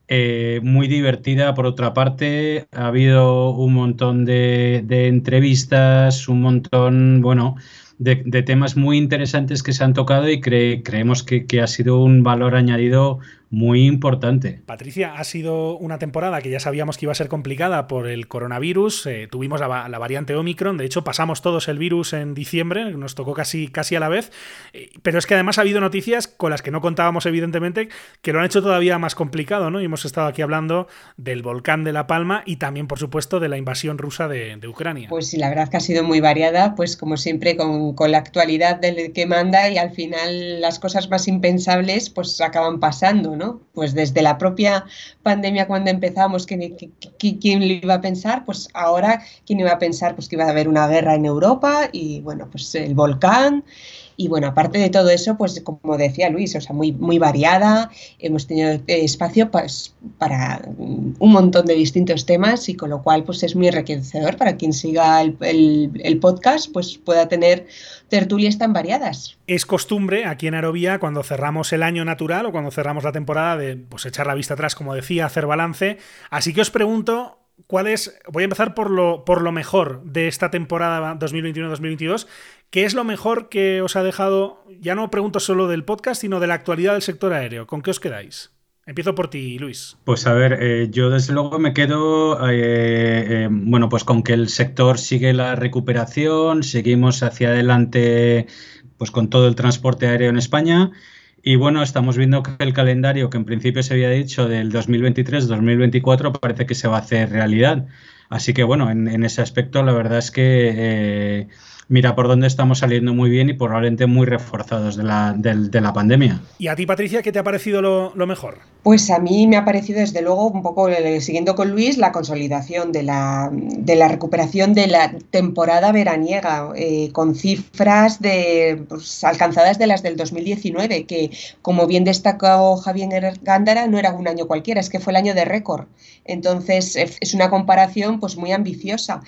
eh, muy divertida por otra parte. Ha habido un montón de entrevistas, un montón, bueno, de, de, temas muy interesantes que se han tocado y cre creemos que, que ha sido un valor añadido muy importante. Patricia, ha sido una temporada que ya sabíamos que iba a ser complicada por el coronavirus. Eh, tuvimos la, la, variante Omicron, de hecho pasamos todos el virus en diciembre, nos tocó casi, casi a la vez. Eh, pero es que además ha habido noticias con las que no contábamos, evidentemente, que lo han hecho todavía más complicado, ¿no? Y hemos estado aquí hablando del volcán de La Palma y también, por supuesto, de la invasión rusa de, de Ucrania. Pues sí, la verdad que ha sido muy variada, pues como siempre, con, con la actualidad del que manda y al final las cosas más impensables pues acaban pasando. ¿no? Pues desde la propia pandemia cuando empezamos, ¿quién, ¿quién, lo iba a pensar? Pues ahora, ¿quién iba a pensar pues que iba a haber una guerra en Europa? Y bueno, pues el volcán. Y bueno, aparte de todo eso, pues como decía Luis, o sea, muy, muy variada, hemos tenido espacio pues, para un montón de distintos temas y con lo cual pues es muy enriquecedor para quien siga el, podcast, pues pueda tener tertulias tan variadas. Es costumbre aquí en Aerovía, cuando cerramos el año natural o cuando cerramos la temporada, de pues, echar la vista atrás, como decía, hacer balance. Así que os pregunto, ¿cuál es? Voy a empezar por lo, por lo mejor de esta temporada 2021-2022. ¿Qué es lo mejor que os ha dejado? Ya no pregunto solo del podcast, sino de la actualidad del sector aéreo. ¿Con qué os quedáis? Empiezo por ti, Luis. Pues a ver, eh, yo desde luego me quedo, eh, eh, bueno, pues con que el sector sigue la recuperación, seguimos hacia adelante, pues con todo el transporte aéreo en España. Y bueno, estamos viendo que el calendario que en principio se había dicho del 2023-2024 parece que se va a hacer realidad. Así que bueno, en, ese aspecto la verdad es que mira por dónde estamos saliendo muy bien y probablemente muy reforzados de la, de, de la pandemia. ¿Y a ti, Patricia, qué te ha parecido lo, lo, mejor? Pues a mí me ha parecido, desde luego, un poco eh, siguiendo con Luis, la consolidación de la, de la recuperación de la temporada veraniega, eh, con cifras de, pues, alcanzadas de las del 2019, que, como bien destacó Javier Gándara, no era un año cualquiera, es que fue el año de récord. Entonces, es una comparación pues, muy ambiciosa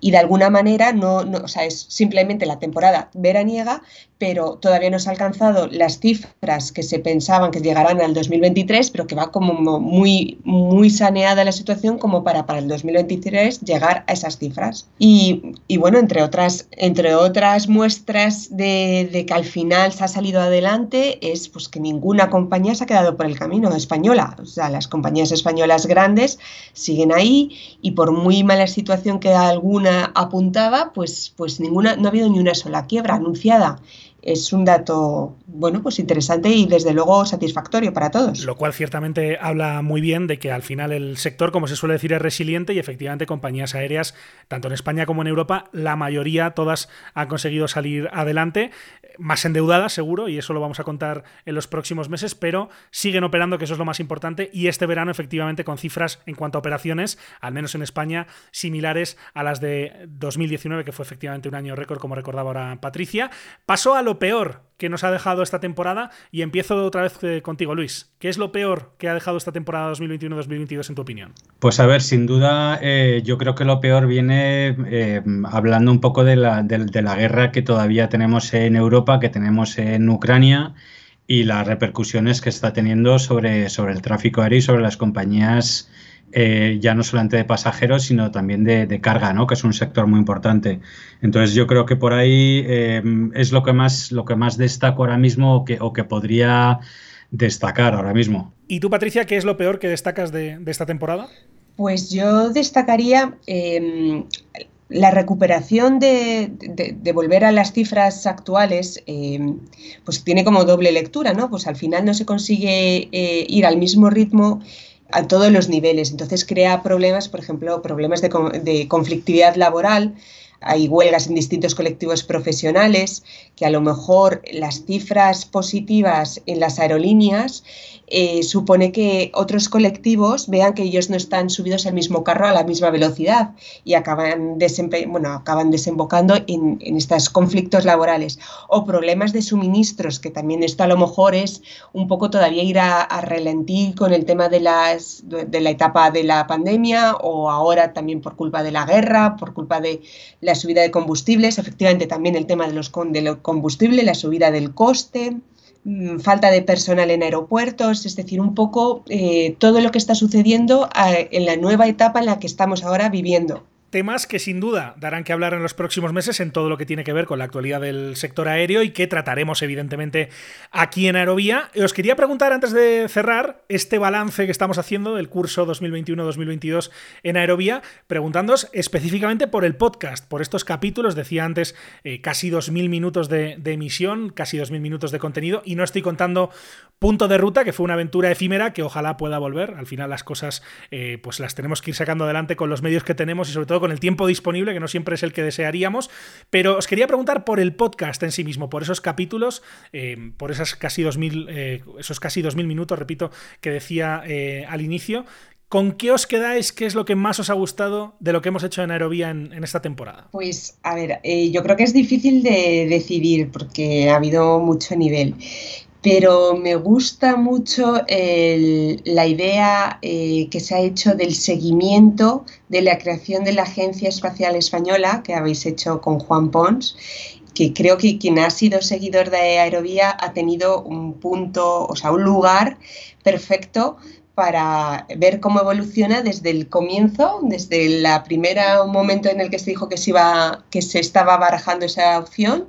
y de alguna manera no, no, o sea, es simplemente la temporada veraniega, pero todavía no se ha alcanzado las cifras que se pensaban que llegarán al 2023, pero que va como muy, muy saneada la situación como para para el 2023 llegar a esas cifras. Y, y bueno, entre otras, entre otras muestras de, de, que al final se ha salido adelante es pues que ninguna compañía se ha quedado por el camino española. O sea, las compañías españolas grandes siguen ahí y por muy mala situación que alguna apuntaba, pues, pues ninguna, no ha habido ni una sola quiebra anunciada. Es un dato, bueno, pues interesante y desde luego satisfactorio para todos. Lo cual ciertamente habla muy bien de que al final el sector, como se suele decir, es resiliente y efectivamente compañías aéreas, tanto en España como en Europa, la mayoría, todas han conseguido salir adelante, más endeudadas seguro, y eso lo vamos a contar en los próximos meses, pero siguen operando, que eso es lo más importante, y este verano efectivamente con cifras en cuanto a operaciones, al menos en España, similares a las de 2019, que fue efectivamente un año récord, como recordaba ahora Patricia. Pasó a lo peor que nos ha dejado esta temporada y empiezo otra vez eh, contigo, Luis. ¿Qué es lo peor que ha dejado esta temporada 2021-2022 en tu opinión? Pues a ver, sin duda, eh, yo creo que lo peor viene eh, hablando un poco de la, de la guerra que todavía tenemos en Europa, que tenemos en Ucrania y las repercusiones que está teniendo sobre, sobre el tráfico aéreo y sobre las compañías eh, ya no solamente de pasajeros, sino también de, carga, ¿no? que es un sector muy importante. Entonces yo creo que por ahí em, es lo que más, lo que más destaco ahora mismo o que, o que podría destacar ahora mismo. ¿Y tú, Patricia, qué es lo peor que destacas de, esta temporada? Pues yo destacaría em, la recuperación de, volver a las cifras actuales, em, pues tiene como doble lectura, ¿no? Pues al final no se consigue eh, ir al mismo ritmo a todos los niveles. Entonces crea problemas, por ejemplo, problemas de, conflictividad laboral, hay huelgas en distintos colectivos profesionales, que a lo mejor las cifras positivas en las aerolíneas eh, supone que otros colectivos vean que ellos no están subidos al mismo carro a la misma velocidad y acaban, bueno, acaban desembocando en, estos conflictos laborales o problemas de suministros, que también esto a lo mejor es un poco todavía ir a, a con el tema de, las, de la etapa de la pandemia o ahora también por culpa de la guerra, por culpa de la subida de combustibles, efectivamente también el tema de los, de combustible, la subida del coste. Mm, falta de personal en aeropuertos, es decir, un poco eh, todo lo que está sucediendo eh, en la nueva etapa en la que estamos ahora viviendo temas que sin duda darán que hablar en los próximos meses en todo lo que tiene que ver con la actualidad del sector aéreo y que trataremos evidentemente aquí en Aerovía. Os quería preguntar antes de cerrar este balance que estamos haciendo del curso 2021-2022 en Aerovía, preguntándoos específicamente por el podcast, por estos capítulos, decía antes, eh, casi 2.000 minutos de, emisión, casi 2.000 minutos de contenido y no estoy contando Punto de Ruta, que fue una aventura efímera que ojalá pueda volver. Al final las cosas eh, pues las tenemos que ir sacando adelante con los medios que tenemos y sobre todo con el tiempo disponible, que no siempre es el que desearíamos. Pero os quería preguntar por el podcast en sí mismo, por esos capítulos, eh, por esas casi 2000, eh, esos casi 2000 minutos, repito, que decía eh, al inicio. ¿Con qué os quedáis? ¿Qué es lo que más os ha gustado de lo que hemos hecho en Aerovía en, en esta temporada? Pues, a ver, yo creo que es difícil de decidir porque ha habido mucho nivel pero me gusta mucho la idea eh, que se ha hecho del seguimiento de la creación de la Agencia Espacial Española que habéis hecho con Juan Pons que creo que quien ha sido seguidor de Aerovía ha tenido un punto, o sea, un lugar perfecto para ver cómo evoluciona desde el comienzo, desde el primer momento en el que se dijo que se, iba, que se estaba barajando esa opción,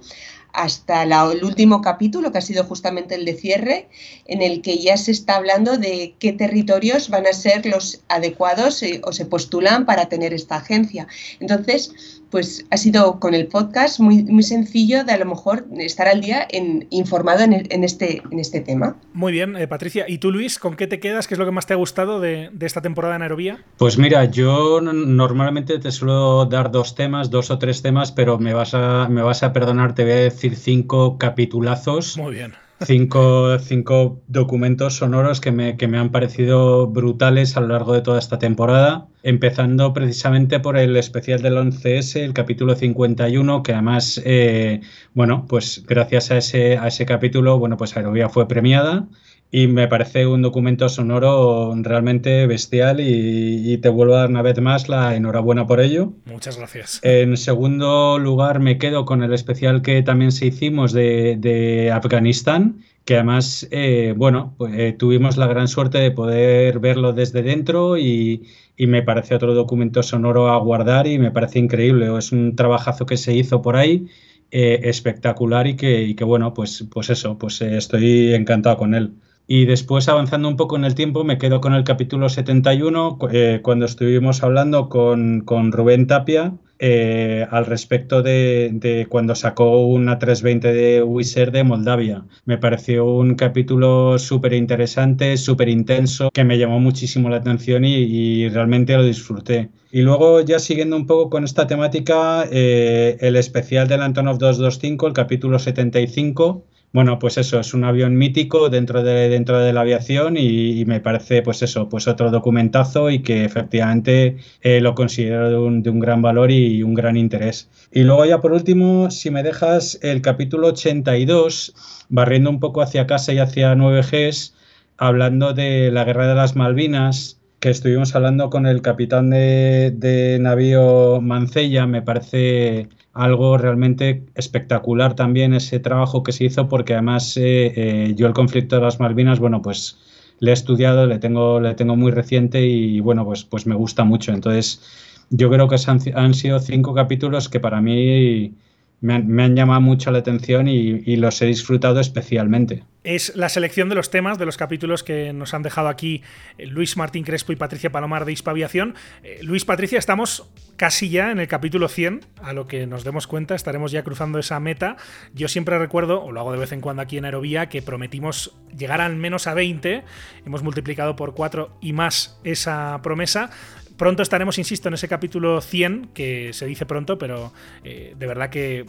hasta el último capítulo, que ha sido justamente el de cierre, en el que ya se está hablando de qué territorios van a ser los adecuados eh, o se postulan para tener esta agencia. Entonces, pues ha sido con el podcast muy, muy sencillo de a lo mejor estar al día en, informado en, este, en este tema. Muy bien, eh, Patricia. ¿Y tú, Luis, con qué te quedas? ¿Qué es lo que más te ha gustado de, esta temporada en Aerovía? Pues mira, yo normalmente te suelo dar dos temas, dos o tres temas, pero me vas a, me vas a perdonar, te voy a decir cinco capitulazos. Muy bien cinco, cinco documentos sonoros que me, que me, han parecido brutales a lo largo de toda esta temporada, empezando precisamente por el especial del 11S, el capítulo 51, que además, eh, bueno, pues gracias a ese, a ese capítulo, bueno, pues Aerovía fue premiada y me parece un documento sonoro realmente bestial y, te vuelvo a dar una vez más la enhorabuena por ello. Muchas gracias. En segundo lugar me quedo con el especial que también se hicimos de, Afganistán, que además, eh, bueno, pues, eh, tuvimos la gran suerte de poder verlo desde dentro y, me parece otro documento sonoro a guardar y me parece increíble. Es un trabajazo que se hizo por ahí. Eh, espectacular y que, y que, bueno, pues, pues eso, pues estoy encantado con él. Y después, avanzando un poco en el tiempo, me quedo con el capítulo 71, eh, cuando estuvimos hablando con, con, Rubén Tapia eh, al respecto de, cuando sacó una 320 de Wizard de Moldavia. Me pareció un capítulo súper interesante, súper intenso, que me llamó muchísimo la atención y, realmente lo disfruté. Y luego, ya siguiendo un poco con esta temática, eh, el especial del Antonov 225, el capítulo 75, bueno, pues eso, es un avión mítico dentro de, dentro de la aviación y, me parece, pues eso, pues otro documentazo y que efectivamente eh, lo considero de un, de un, gran valor y un gran interés. Y luego ya por último, si me dejas el capítulo 82, barriendo un poco hacia casa y hacia 9Gs, hablando de la guerra de las Malvinas, que estuvimos hablando con el capitán de, de navío Mancella, me parece algo realmente espectacular también ese trabajo que se hizo porque además eh, eh, yo el conflicto de las Malvinas, bueno, pues le he estudiado, le tengo, le tengo muy reciente y bueno, pues, pues me gusta mucho. Entonces yo creo que han, sido cinco capítulos que para mí me han, llamado mucho la atención y los he disfrutado especialmente es la selección de los temas de los capítulos que nos han dejado aquí eh, Luis Martín Crespo y Patricia Palomar de Hispaviación. Eh, Luis, Patricia, estamos casi ya en el capítulo 100, a lo que nos demos cuenta, estaremos ya cruzando esa meta. Yo siempre recuerdo, o lo hago de vez en cuando aquí en Aerovía, que prometimos llegar al menos a 20, hemos multiplicado por 4 y más esa promesa. Pronto estaremos, insisto, en ese capítulo 100, que se dice pronto, pero eh, de verdad que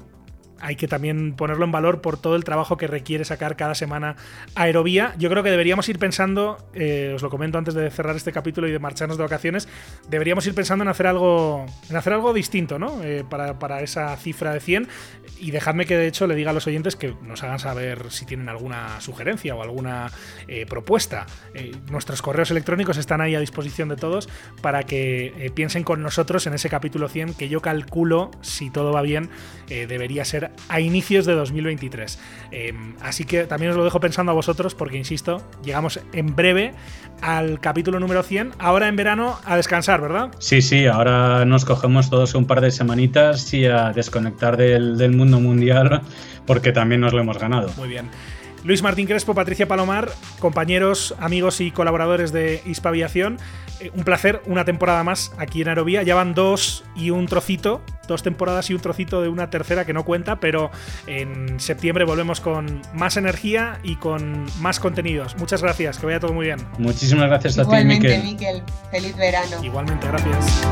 hay que también ponerlo en valor por todo el trabajo que requiere sacar cada semana Aerovía. Yo creo que deberíamos ir pensando, eh, os lo comento antes de cerrar este capítulo y de marcharnos de vacaciones, deberíamos ir pensando en hacer algo, en hacer algo distinto, ¿no? Eh, para, esa cifra de 100. Y dejadme que de hecho le diga a los oyentes que nos hagan saber si tienen alguna sugerencia o alguna eh, propuesta. nuestros correos electrónicos están ahí a disposición de todos para que piensen con nosotros en ese capítulo 100 que yo calculo, si todo va bien, debería ser a inicios de 2023. Em, así que también os lo dejo pensando a vosotros porque, insisto, llegamos en breve al capítulo número 100. Ahora en verano a descansar, ¿verdad? Sí, sí, ahora nos cogemos todos un par de semanitas y a desconectar del, del mundo mundial porque también nos lo hemos ganado. Muy bien. Luis Martín Crespo, Patricia Palomar, compañeros, amigos y colaboradores de Hispaviación. Eh, un placer, una temporada más aquí en Aerovía. Ya van dos y un trocito, dos temporadas y un trocito de una tercera que no cuenta, pero en septiembre volvemos con más energía y con más contenidos. Muchas gracias, que vaya todo muy bien. Muchísimas gracias a ti, Miquel. Miquel. Feliz verano. Igualmente, gracias.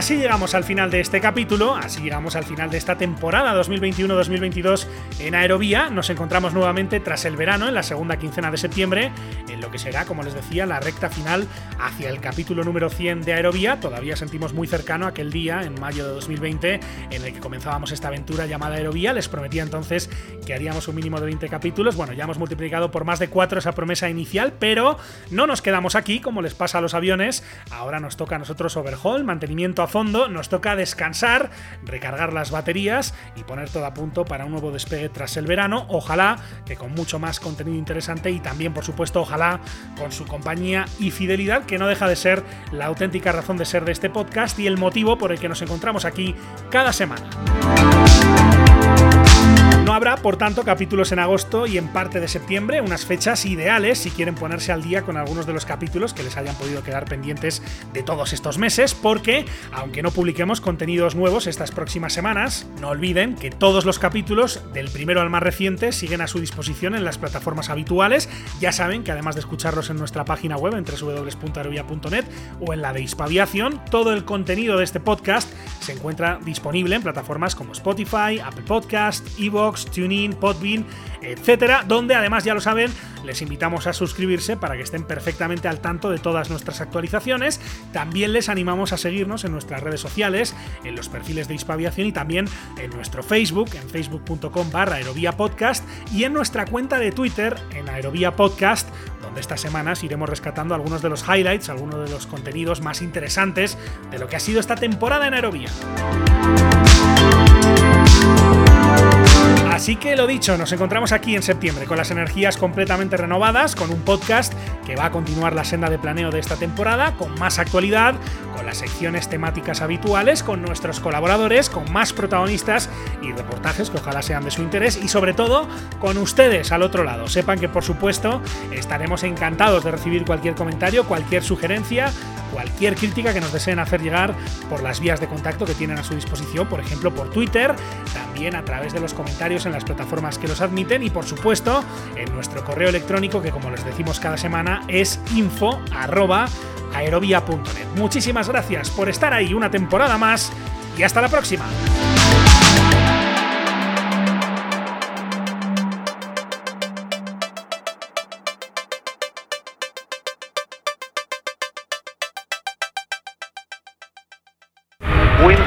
Así llegamos al final de este capítulo, así llegamos al final de esta temporada 2021-2022 en Aerovía. Nos encontramos nuevamente tras el verano, en la segunda quincena de septiembre, lo que será, como les decía, la recta final hacia el capítulo número 100 de Aerovía. Todavía sentimos muy cercano aquel día, en mayo de 2020, en el que comenzábamos esta aventura llamada Aerovía. Les prometía entonces que haríamos un mínimo de 20 capítulos. Bueno, ya hemos multiplicado por más de 4 esa promesa inicial, pero no nos quedamos aquí, como les pasa a los aviones. Ahora nos toca a nosotros overhaul, mantenimiento a fondo, nos toca descansar, recargar las baterías y poner todo a punto para un nuevo despegue tras el verano. Ojalá que con mucho más contenido interesante y también, por supuesto, ojalá con su compañía y fidelidad, que no deja de ser la auténtica razón de ser de este podcast y el motivo por el que nos encontramos aquí cada semana. No habrá, por tanto, capítulos en agosto y en parte de septiembre, unas fechas ideales si quieren ponerse al día con algunos de los capítulos que les hayan podido quedar pendientes de todos estos meses, porque, aunque no publiquemos contenidos nuevos estas próximas semanas, no olviden que todos los capítulos, del primero al más reciente, siguen a su disposición en las plataformas habituales. Ya saben que además de escucharlos en nuestra página web en www.aerovia.net o en la de Hispaviación, todo el contenido de este podcast se encuentra disponible en plataformas como Spotify, Apple Podcast, Evox, TuneIn, Podbean, etcétera, donde además ya lo saben, les invitamos a suscribirse para que estén perfectamente al tanto de todas nuestras actualizaciones. También les animamos a seguirnos en nuestras redes sociales, en los perfiles de Hispaviación y también en nuestro Facebook, en facebook.com barra Podcast y en nuestra cuenta de Twitter, en Aerovía Podcast, donde estas semanas iremos rescatando algunos de los highlights, algunos de los contenidos más interesantes de lo que ha sido esta temporada en Aerovía. Así que lo dicho, nos encontramos aquí en septiembre con las energías completamente renovadas, con un podcast que va a continuar la senda de planeo de esta temporada, con más actualidad, con las secciones temáticas habituales, con nuestros colaboradores, con más protagonistas y reportajes que ojalá sean de su interés y sobre todo con ustedes al otro lado. Sepan que por supuesto estaremos encantados de recibir cualquier comentario, cualquier sugerencia, cualquier crítica que nos deseen hacer llegar por las vías de contacto que tienen a su disposición, por ejemplo por Twitter, también a través de los comentarios en las plataformas que los admiten y por supuesto en nuestro correo electrónico que como les decimos cada semana es info Muchísimas gracias por estar ahí una temporada más y hasta la próxima.